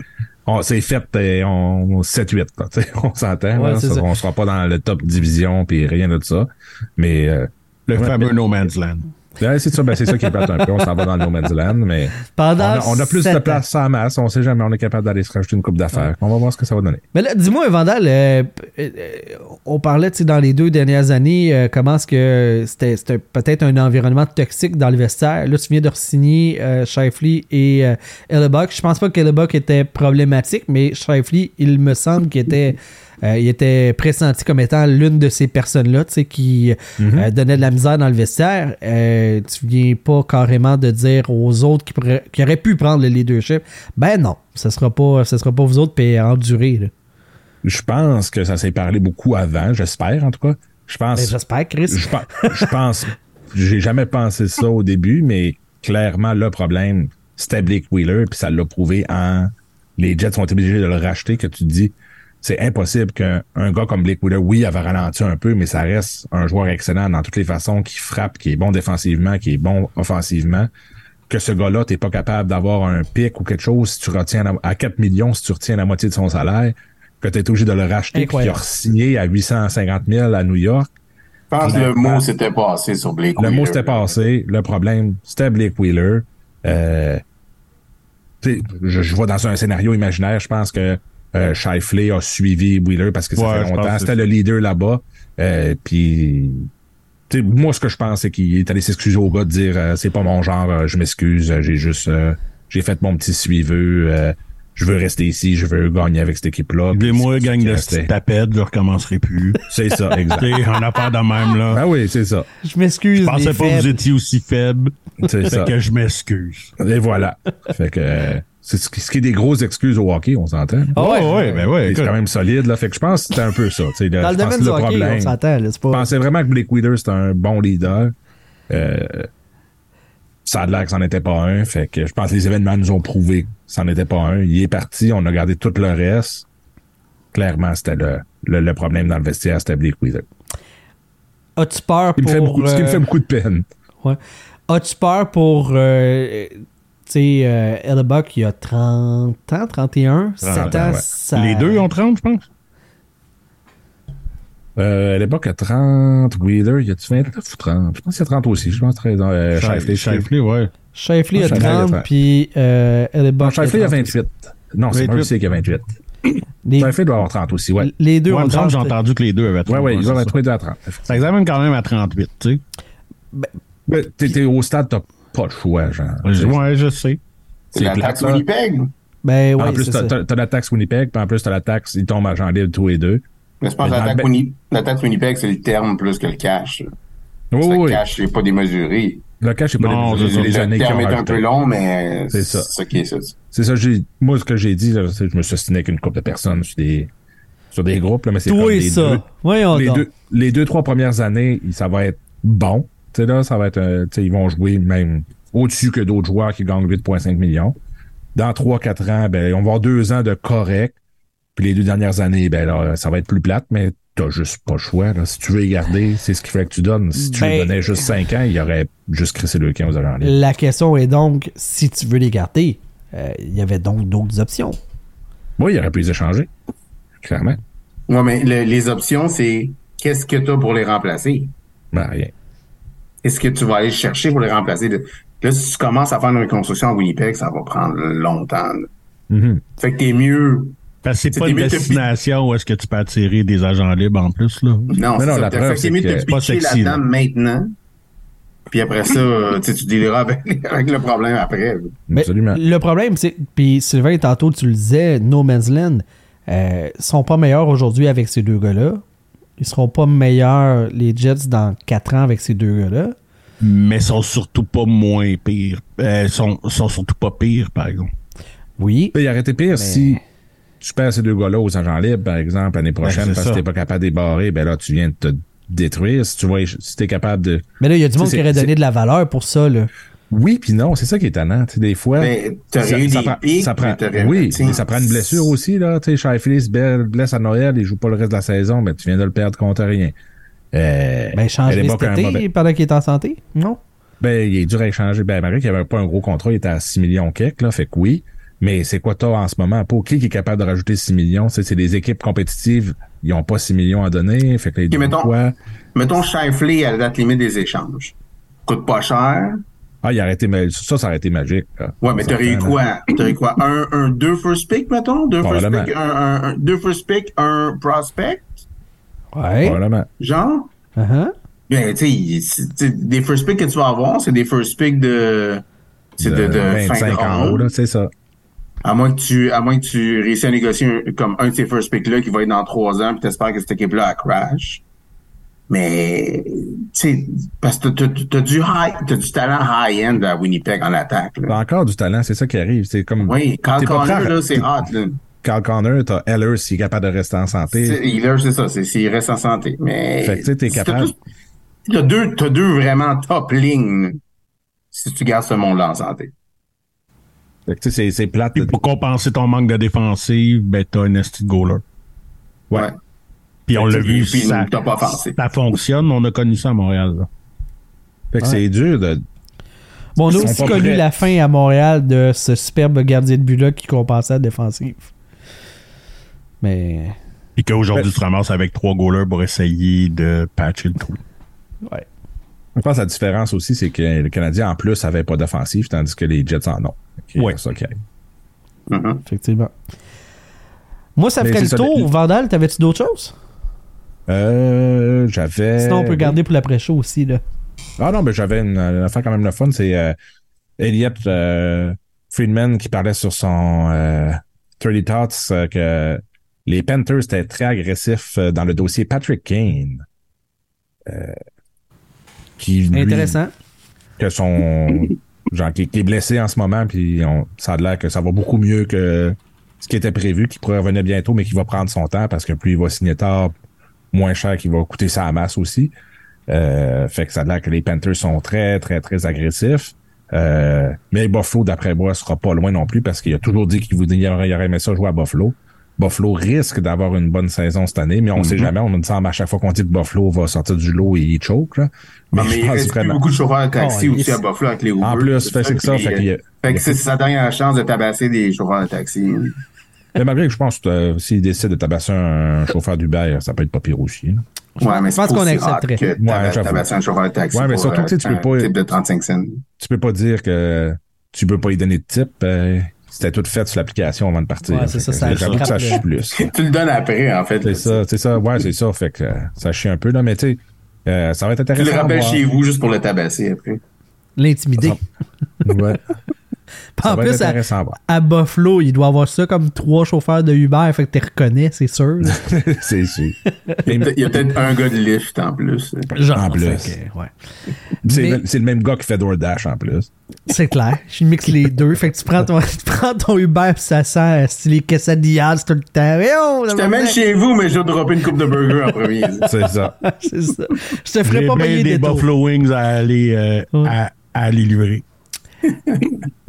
on- c'est fait, euh, on, 7-8, là, tu sais, on s'entend. Ouais, on sera pas dans le top division puis rien de ça. Mais euh, Le Ouais, fameux mais- No Man's Land. Ouais, c'est ça, ben, c'est ça qui est plate un peu. On s'en va dans le No Man's Land, mais on a, on a plus de place sans masse. On sait jamais, on est capable d'aller se rajouter une coupe d'affaires. On va voir ce que ça va donner. Mais là, dis-moi, Vandal, euh, p- euh, on parlait dans les deux dernières années euh, comment est-ce que c'était c'était peut-être un environnement toxique dans le vestiaire. Là, tu viens de re-signer euh, Shifley et euh, Hellebuck. Je pense pas que Hellebuck était problématique, mais Shifley, il me semble qu'il était, euh, il était pressenti comme étant l'une de ces personnes-là tu sais, qui euh, donnait de la misère dans le vestiaire. Euh, tu viens pas carrément de dire aux autres qui, pourraient- qui auraient pu prendre le leadership. Ben non, ce sera pas, ce sera pas vous autres puis endurer. Là. Je pense que ça s'est parlé beaucoup avant, j'espère en tout cas. Je pense. Ben, J'espère, Chris. je, je pense. J'ai jamais pensé ça au début, mais clairement, le problème, c'était Blake Wheeler, puis ça l'a prouvé en. Les Jets ont été obligés de le racheter, que tu te dis. C'est impossible qu'un un gars comme Blake Wheeler, oui, avait ralenti un peu, mais ça reste un joueur excellent dans toutes les façons, qui frappe, qui est bon défensivement, qui est bon offensivement. Que ce gars-là, t'es pas capable d'avoir un pic ou quelque chose si tu retiens la- à 4 millions, si tu retiens la moitié de son salaire, que tu es obligé de le racheter, puis qu'il a signé à 850 000 à New York. Je pense que le mot s'était passé sur Blake Le Wheeler. mot s'était passé. Le problème, c'était Blake Wheeler. Euh, tu sais, je, je vois dans un scénario imaginaire, je pense que Euh, Shifley a suivi Wheeler parce que ça Ouais, fait longtemps. C'était le leader là-bas. Euh, puis, tu sais, moi, ce que je pense, c'est qu'il est allé s'excuser au gars de dire euh, c'est pas mon genre, euh, je m'excuse, j'ai juste euh, j'ai fait mon petit suiveux, euh, je veux rester ici, je veux gagner avec cette équipe-là. C'est- gang c'est de petites tapettes, je recommencerai plus. C'est ça, exact. On a pas de même, là. ah oui, c'est ça. Je m'excuse. Je pensais les pas que vous étiez aussi faible. C'est Fait ça. que je m'excuse. Et voilà. fait que euh, c'est ce qui, est des grosses excuses au hockey, on s'entend. Ah ouais, ouais, ben ouais. C'est écoute. quand même solide, là. Fait que je pense que c'était un peu ça. tu sais, là. Dans Je le domaine du le hockey, problème. on s'entend. là, C'est Je pensais vraiment que Blake Wheeler, c'était un bon leader. Euh, ça a l'air que c'en était pas un. Fait que je pense que les événements nous ont prouvé que c'en était pas un. Il est parti, on a gardé tout le reste. Clairement, c'était le, le, le problème dans le vestiaire, c'était Blake Wheeler. As-tu peur me fait pour... beaucoup, ce qui me euh, fait beaucoup de peine. Ouais. As-tu peur pour. euh, tu sais, euh, Hellebuck, il a 30 ans, 31, 7 ans. ans, ouais. ça- Les deux ont 30, je pense. Euh, à l'époque, à 30, Wheeler, il y a-tu 29 ou 30? Je pense qu'il y a 30 aussi. Je pense que euh, Shifley, Shifley, ouais. Shifley a Ah, Shifley, il a 30, fait. puis euh, Hellebuck. Shifley, il y a 30. 28. Non, c'est 28. Mercy qui a 28. Les, Shifley doit avoir 30 aussi, ouais. les deux Ouais, ont me semble 30. que j'ai entendu que les deux avaient 30. Ouais, ouais, il c'est doit ça. être tous les deux à 30. Ça examine quand même à 38, tu sais. Ben, t'es, t'es au stade, t'as pas le choix, genre. Ouais, je sais. C'est la taxe. Winnipeg. Ben en oui, plus, t'as, la taxe Winnipeg, puis en plus, t'as la taxe, ils tombent à Jean libre tous les deux. Mais je pense que la taxe, le- Winni- la taxe Winnipeg, c'est le terme plus que le cash. Oui, le oui. cash, c'est pas démesuré. Le cash, c'est pas Non, ça. des le terme est un peu long, mais C'est ça. C'est ça qui est ça. C'est ça, moi, ce que j'ai dit, là, c'est que je me suis assigné avec une couple de personnes sur des, sur des groupes, là, mais c'est comme les ça. deux, Voyons les deux, les deux, trois premières années, ça va être bon. Tu sais, là, ça va être, euh, ils vont jouer même au-dessus que d'autres joueurs qui gagnent 8,5 millions. Dans 3-4 ans, ben, on va avoir deux ans de correct. Puis les deux dernières années, ben, là, ça va être plus plate, mais t'as juste pas le choix, là. Si tu veux les garder, c'est ce qu'il fallait que tu donnes. Si tu Ben- donnais juste 5 ans, il aurait juste crissé le camp aux agents. La question est donc, si tu veux les garder, euh, il y avait donc d'autres options. Oui, il aurait pu les échanger. Clairement. Ouais, mais le- les options, c'est qu'est-ce que tu as pour les remplacer? Ben, rien. Est-ce que tu vas aller chercher pour les remplacer? Là, si tu commences à faire une reconstruction à Winnipeg, ça va prendre longtemps. Mhm. Fait que t'es mieux. Parce que c'est pas une destination où est-ce que tu peux attirer des agents libres en plus, là. Non, c'est la preuve, que c'est mieux de c'est te que- pas pitcher sexy, là-dedans là. maintenant. Puis après ça, tu sais, tu déliras avec, avec le problème après. Mais Absolument. le problème, c'est. Puis Sylvain, tantôt, tu le disais, No Man's Land euh, sont pas meilleurs aujourd'hui avec ces deux gars-là. Ils seront pas meilleurs, les Jets, dans 4 ans avec ces deux gars-là. Mais sont surtout pas moins pires. Euh, sont, sont surtout pas pires, par exemple. Oui. Il aurait été pire si tu perds ces deux gars-là aux agents libres, par exemple, l'année prochaine, Ben, c'est parce ça. que t'es pas capable de débarrer, ben là, tu viens de te détruire. Si tu vois, si t'es capable de. Mais là, il y a du monde qui aurait donné de la valeur pour ça, là. Oui, puis non, c'est ça qui est étonnant. Des fois. Ben, ça, eu ça des prend, pics, ça prend- mais t'aurais- oui, mais ça prend une blessure aussi, là. Shifley se ble- blesse à Noël, il joue pas le reste de la saison, mais tu viens de le perdre contre rien. Euh, Ben, change à cet été mauvais- pendant qu'il est en santé? Non? Ben, il est dur à échanger. Ben, malgré qu'il n'y avait pas un gros contrat, il était à 6 millions quelques, là. Fait que oui. Mais c'est quoi t'as en ce moment? Pour qui qui est capable de rajouter 6 millions? C'est des équipes compétitives. Ils n'ont pas 6 millions à donner. Fait que les mettons- quoi? Mettons Shifley à la date limite des échanges. Coûte pas cher. Ah, il a arrêté, ma- ça, ça aurait été magique. là. Ouais, mais t'aurais eu quoi? T'aurais eu quoi? Un, un, deux first pick, mettons? Deux first pick, un, un, un- deux first pick, un prospect? Ouais. Probablement. Genre? Uh-huh. Ben, tu sais, des first picks que tu vas avoir, c'est des first picks de, c'est de, de, fin de 25 en haut, ronde. là, c'est ça. À moins que tu, à moins que tu réussisses à négocier un- comme un de ces first picks-là qui va être dans trois ans, puis t'espères que cette équipe-là a crash. Mais, tu sais, parce que t'as, du high, t'as du talent high-end à Winnipeg en attaque, là. T'as encore du talent, c'est ça qui arrive. C'est comme. Oui, Carl Connor, là, c'est hot, là. Carl Connor, t'as Eller s'il est capable de rester en santé. Healer, c'est ça, c'est s'il reste en santé. Mais. Fait que, tu sais, t'es si t'as capable. T'as deux, t'as deux vraiment top lignes si tu gardes ce monde-là en santé. Fait que, tu sais, c'est, plate. Puis pour compenser ton manque de défensive, ben t'as un esti de goaler. Ouais. Puis on l'a vu, puis ça, offensive. ça fonctionne. On a connu ça à Montréal. là. Fait que c'est dur de. Bon, on a aussi pas connu prêts. la fin à Montréal de ce superbe gardien de but-là qui compensait la défensive. Mais. Puis qu'aujourd'hui, tu te ramasses avec trois goalers pour essayer de patcher le trou. Ouais. Je pense que la différence aussi, c'est que le Canadien, en plus, avait pas d'offensive, tandis que les Jets en ont. Ouais. C'est arrive. Mhm. Effectivement. Moi, ça Mais ferait le tour. le- Vandal, t'avais-tu d'autres choses? Euh, j'avais. Sinon, on peut garder pour l'après-show aussi. Là. Ah non, mais j'avais une, une affaire quand même le fun. C'est euh, Elliot euh, Friedman qui parlait sur son euh, 30 Thoughts euh, que les Panthers étaient très agressifs euh, dans le dossier Patrick Kane. Euh, qui, lui, Intéressant. que son genre qui, qui est blessé en ce moment puis on, ça a l'air que ça va beaucoup mieux que ce qui était prévu qui pourrait revenir bientôt mais qui va prendre son temps parce que plus il va signer tard moins cher qu'il va coûter sa masse aussi euh, fait que ça a l'air que les Panthers sont très très très agressifs euh, mais Buffalo d'après moi sera pas loin non plus parce qu'il a toujours dit qu'il voudrait aimé ça jouer à Buffalo Buffalo risque d'avoir une bonne saison cette année mais on sait jamais on a dit ça à chaque fois qu'on dit que Buffalo va sortir du lot et il choke là. Mais, je il pense reste plus vraiment- beaucoup de chauffeurs de taxi Oh, aussi yes. à Buffalo avec les Uber. en plus, C'est fait, c'est que ça, qui- fait y a- fait que c'est sa dernière chance de tabasser des chauffeurs de taxi. Mais malgré que je pense que euh, s'il décide de tabasser un chauffeur d'Uber, ça peut être pas pire aussi. là. Ouais, mais Je pense qu'on accepterait. que Ouais, tabasser un chauffeur de taxi Ouais, mais pour, surtout, euh, tu tu peux un pas- type de 35 cents. Tu peux pas dire que tu peux pas y donner de type. euh, C'était tout fait sur l'application avant de partir. Ouais, c'est ça, que chie plus. Tu le donnes après, en fait. C'est ça, c'est ça. Ouais, c'est ça. Fait que euh, ça chie un peu, là. Mais tu sais, euh, ça va être Tu intéressant. le à rappelles chez vous juste pour le tabasser après. L'intimider. Ouais. Ça En plus, à, Buffalo, il doit avoir ça comme trois chauffeurs de Uber, fait que tu reconnais, c'est sûr. c'est sûr. Il y a peut-être un gars de lift en plus. Genre, En plus. ouais. C'est Mais- le- c'est le même gars qui fait DoorDash en plus. C'est clair. Je mixe les deux. Fait que tu prends ton, tu prends ton Uber pis ça sent euh, les quesadillas tout le temps. Et oh, Je t'amène chez vous, mais je vais dropper une coupe de burger en premier. C'est ça. C'est ça. Je te ferai J'ai pas payer des des. Buffalo Wings à aller, euh, Ouais. à, à aller livrer.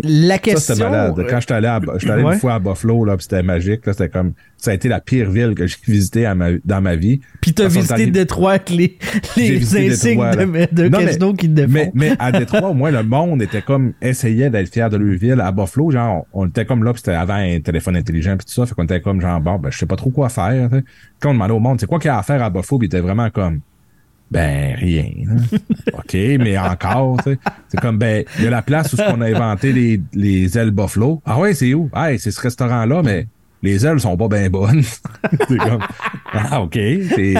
La Ça, question. c'était malade. Quand j'étais allé, à, j'étais allé Ouais. une fois à Buffalo, là, c'était magique. Là, c'était comme, ça a été la pire ville que j'ai visitée à ma- dans ma vie. Puis t'as visité allé- Détroit avec les, les insignes Détroit, de, de Non, mais- casino qui te. Mais, mais à Détroit, au moins, le monde était comme, essayait d'être fier de leur ville. À Buffalo, genre, on, on était comme là, puis c'était avant un téléphone intelligent, puis tout ça. Fait qu'on était comme, genre, bon, ben, je sais pas trop quoi faire. Quand on demandait au monde, c'est quoi qu'il y a à faire à Buffalo, puis il était vraiment comme, ben, rien. là. OK, mais encore, tu sais. C'est comme, ben, il y a la place où on a inventé les, les ailes Buffalo. Ah ouais, c'est où? Ah, c'est ce restaurant-là, mais les ailes sont pas bien bonnes. c'est comme, ah, OK, c'est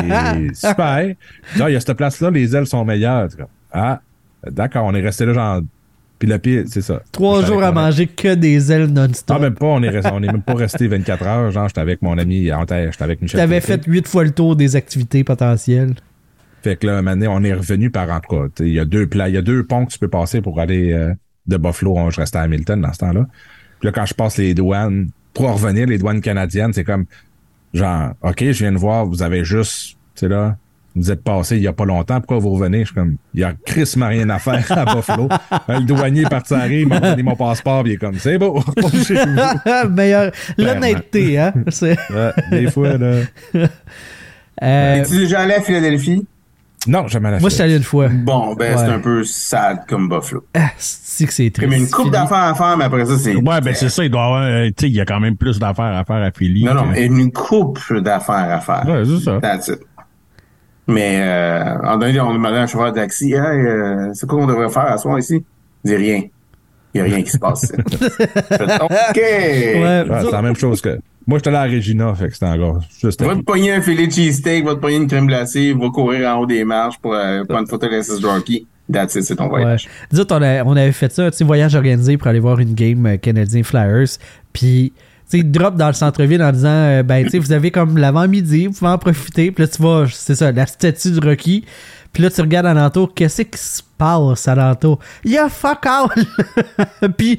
super. Là, il y a cette place-là, les ailes sont meilleures. Comme, ah, d'accord, on est resté là, genre, puis le pire, c'est ça. Trois jours à manger que des ailes non-stop. Ah, même pas, on est, resté- on est même pas resté 24 heures. Genre, j'étais avec mon ami, j'étais avec Michel. T'avais fait huit fois le tour des activités potentielles. Fait que là, donné, on est revenu par en tout cas. Il y a deux plats, il y a deux ponts que tu peux passer pour aller euh, de Buffalo. hein, Je restais à Hamilton dans ce temps-là. Puis là, quand je passe les douanes, pour revenir, les douanes canadiennes, c'est comme genre, OK, je viens de voir, vous avez juste, tu sais là, vous êtes passé il y a pas longtemps, pourquoi vous revenez? Je suis comme, il y a Chris m'a rien à faire à Buffalo. le douanier est parti arrive, il m'a donné mon passeport, puis il est comme, c'est beau, retourne chez vous. Meilleur. L'honnêteté, hein. Ouais, des fois, là. Euh, Es-tu déjà allé à Philadelphie? Non, jamais la moi, je suis allé une fois. Bon, ben, c'est un peu sad comme Buffalo. Ah, c'est que c'est triste. Comme une coupe d'affaires à faire, mais après ça, c'est. Ouais, ben c'est ça, il doit y avoir, euh, tu sais, il y a quand même plus d'affaires à faire à Philly. Non, non, que- une coupe d'affaires à faire. Ouais, c'est ça. That's it. Mais, euh, en donné, on demandait à un chauffeur de taxi, hey, euh, c'est quoi qu'on devrait faire à soir ici? Il dit rien. Il n'y a rien qui se passe. OK. Ouais, Ouais, c'est la même chose que. Moi, j'étais allé à Regina, fait que c'était encore juste. Va te pogner un filet de cheesesteak, va te pogner une crème glacée, va courir en haut des marches pour euh, prendre une photo de SS Rocky. That's it, c'est ton Ouais. voyage. Autres, on, a- on avait fait ça, un petit voyage organisé pour aller voir une game euh, Canadien Flyers. Puis, tu sais, drop dans le centre-ville en disant, euh, ben, tu sais, vous avez comme l'avant-midi, vous pouvez en profiter. Puis là, tu vois, c'est ça, la statue du Rocky. Puis là, tu regardes alentour, qu'est-ce qui se passe alentour? Il y a fuck all! Puis,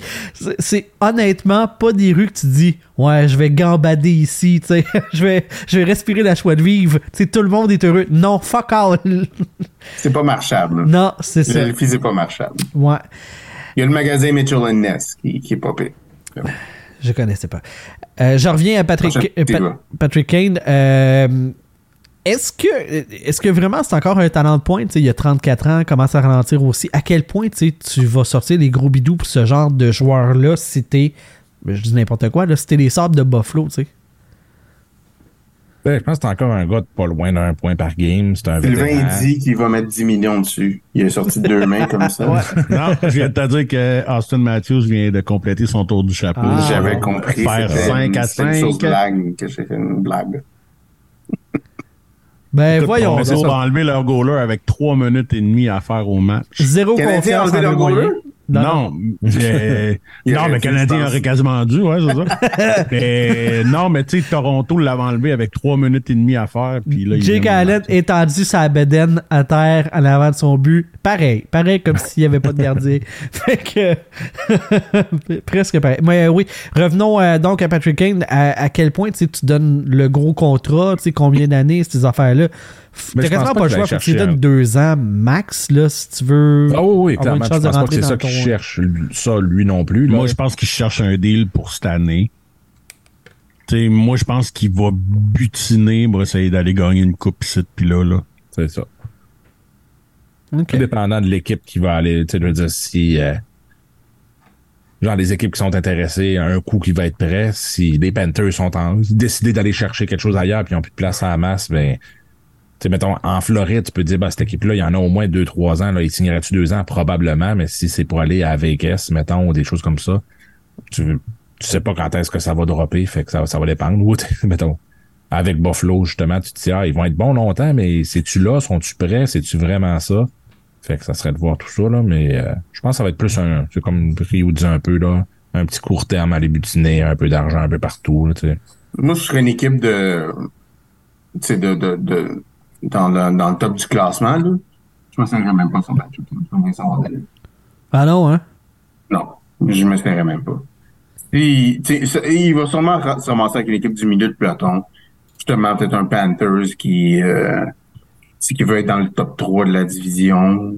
c'est- honnêtement pas des rues que tu dis, ouais, je vais gambader ici, tu sais, je vais, je vais respirer la joie de vivre. Tu sais, tout le monde est heureux. Non, fuck all! C'est pas marchable. non, c'est ça. Philadelphie, c'est pas marchable. Ouais. Il y a le magasin Mitchell Ness qui, qui est pire. Je connaissais pas. Euh, je reviens à Patrick, euh. Patrick Kane. Euh, est-ce que, est-ce que vraiment c'est encore un talent de pointe? Tu sais, Il y a 34 ans, commence à ralentir aussi? À quel point tu vas sortir des gros bidous pour ce genre de joueur-là si t'es, ben, je dis n'importe quoi, là, si t'es les sables de Buffalo, tu sais? Ben, je pense que c'est encore un gars de pas loin d'un point par game. C'est un Sylvain dit qu'il va mettre 10 millions dessus. Il est sorti de deux mains comme ça. Non, je viens de te dire que Austin Matthews vient de compléter son tour du chapeau. Ah. J'avais compris. Faire c'était 5 à c'était une sauce 5. blague que j'ai fait une blague. Ben, Écoute, voyons on va enlever leur goaler avec 3 minutes et demie à faire au match. Zéro confiance en leur goaler? Non, euh, non, aurait mais dû, Canadien aurait quasiment dû, ouais, c'est ça. mais non, mais tu sais, Toronto l'avait enlevé avec 3 minutes et demie à faire. Puis là, Jake Allen étendu sa bedaine à terre en avant de son but. Pareil. Pareil comme s'il n'y avait pas de gardien. fait que. presque pareil. Mais euh, oui. Revenons euh, donc à Patrick Kane. À, à quel point tu sais, tu donnes le gros contrat, tu sais, combien d'années, ces affaires-là? Mais T'as pas le choix. Faut que tu donnes deux ans max, là, si tu veux. Ah oui, oui, clairement. Je pense pas que c'est ça qu'il cherche, ça, lui non plus. Moi, je pense qu'il cherche un deal pour cette année. Tu sais, moi, je pense qu'il va butiner pour essayer d'aller gagner une coupe ici, puis là, là. C'est ça. Tout dépendant de l'équipe qui va aller. Tu sais, je veux dire, si. euh, genre, les équipes qui sont intéressées à un coup qui va être prêt, si les Panthers sont en, décidés d'aller chercher quelque chose ailleurs puis ils n'ont plus de place à la masse, ben. Sais, mettons, en Floride, tu peux dire, bah, cette équipe-là, il y en a au moins deux, trois ans, là, il signerait-tu deux ans? Probablement, mais si c'est pour aller à Vegas, mettons, ou des choses comme ça, tu, tu sais pas quand est-ce que ça va dropper, fait que ça, ça va dépendre. Mettons, avec Buffalo, justement, tu te dis, ah, ils vont être bons longtemps, mais c'est-tu là? Sont-tu prêts? C'est-tu vraiment ça? Fait que ça serait de voir tout ça, là, mais euh, je pense que ça va être plus un, c'est comme Rio dit un peu, là, un petit court terme à les butiner, un peu d'argent un peu partout, là, tu sais. Moi, je serais une équipe de. Tu sais, de, de, de. Dans le, dans le top du classement, là. Je me servirais même pas sur Patrick. Je me savoir d'aller. Ah non, hein? Non, je me servirais même pas. Il va sûrement se ramasser avec une équipe du milieu de peloton. Justement, peut-être un Panthers qui, euh, qui veut être dans le top 3 de la division.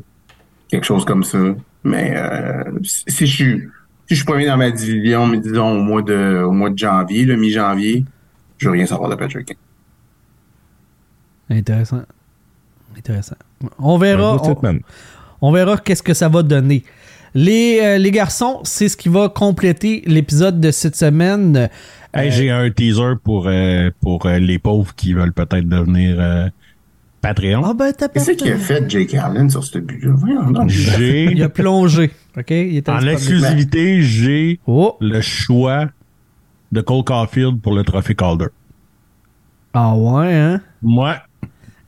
Quelque chose comme ça. Mais euh, si si je suis si je suis premier dans ma division, mais disons au mois de au mois de janvier, le mi-janvier, je veux rien savoir de Patrick. Intéressant. Intéressant. On verra. On- verra qu'est-ce que ça va donner. Les, euh, les garçons, c'est ce qui va compléter l'épisode de cette semaine. Hey, Euh, J'ai un teaser pour, euh, pour euh, les pauvres qui veulent peut-être devenir euh, Patreon. Ah ben, t'as pas Qu'est-ce qu'il a fait Jake Allen sur ce but-là? Il a plongé. OK? Il en exclusivité, j'ai Oh! le choix de Cole Caulfield pour le trophée Calder. Ah ouais, hein? Moi,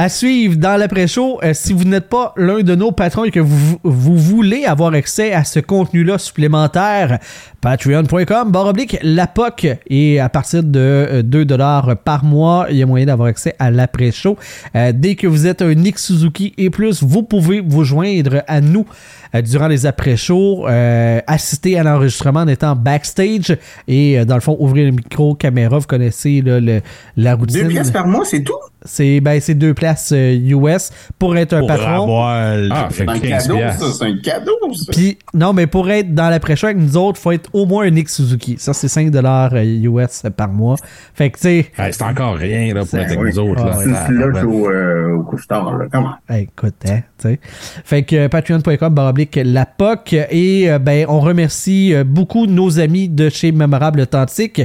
À suivre dans l'après-show, euh, si vous n'êtes pas l'un de nos patrons et que vous, vous voulez avoir accès à ce contenu-là supplémentaire, patreon.com, barre oblique, la POC, et à partir de euh, 2 dollars par mois, il y a moyen d'avoir accès à l'après-show. Euh, dès que vous êtes un Nick Suzuki et plus, vous pouvez vous joindre à nous euh, durant les après-shows, euh, assister à l'enregistrement en étant backstage et euh, dans le fond, ouvrir le micro, caméra, vous connaissez le- la routine. Deux pièces par mois, c'est tout? C'est ben, deux places euh, US pour être un Pour patron. avoir Ah, C'est un 15 cadeau, piastres. ça. C'est un cadeau, ça. Puis non, mais pour être dans l'après-show avec nous autres, faut être au moins un Nick Suzuki. Ça, c'est 5 dollars US par mois. Fait que tu sais, Hey, c'est encore rien là, pour être avec oui. nous autres. Ah, là. Ah, slush ouais. au, euh, au couche-tard, là. Comment? écoute, hein, tu sais. Fait que euh, patreon.com baroblique la POC et euh, ben on remercie euh, beaucoup nos amis de chez Mémorable Authentique,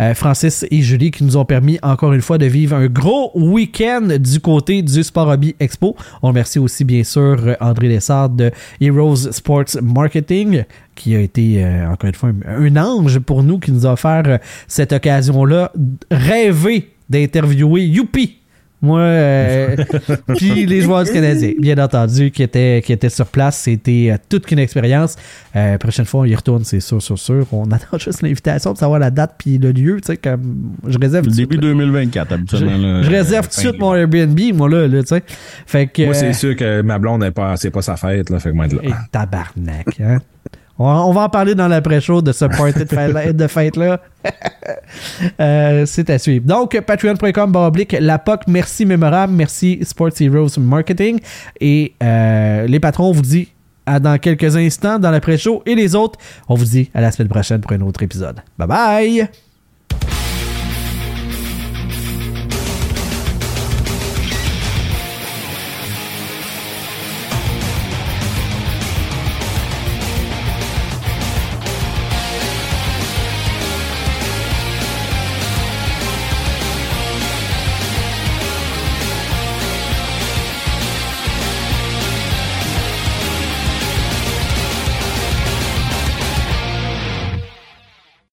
euh, Francis et Julie qui nous ont permis encore une fois de vivre un gros week-end du côté du Sport Hobby Expo. On remercie aussi bien sûr André Lessard de Heroes Sports Marketing qui a été euh, encore une fois un, un ange pour nous qui nous a offert euh, cette occasion-là rêver d'interviewer Youpi moi, euh, puis les joueurs du Canadien, bien entendu, qui étaient, qui étaient sur place. C'était euh, toute qu'une expérience. Euh, prochaine fois, on y retourne, c'est sûr, sûr, sûr. On attend juste l'invitation pour savoir la date puis le lieu. Tu sais, comme je réserve le début suite, 2024, je, habituellement. là, je réserve tout de suite mon Airbnb, moi, là, là tu sais. Fait que. Moi, c'est sûr que ma blonde n'est pas, c'est pas sa fête, là, fait que moi, là. et tabarnak, hein? On, va en parler dans l'après-show de ce party de fête- de fête-là. Euh, c'est à suivre. Donc, patreon.com, baroblique, la POC, merci Mémorable, merci Sports Heroes Marketing. Et euh, les patrons, on vous dit à dans quelques instants dans l'après-show. Et les autres, on vous dit à la semaine prochaine pour un autre épisode. Bye bye!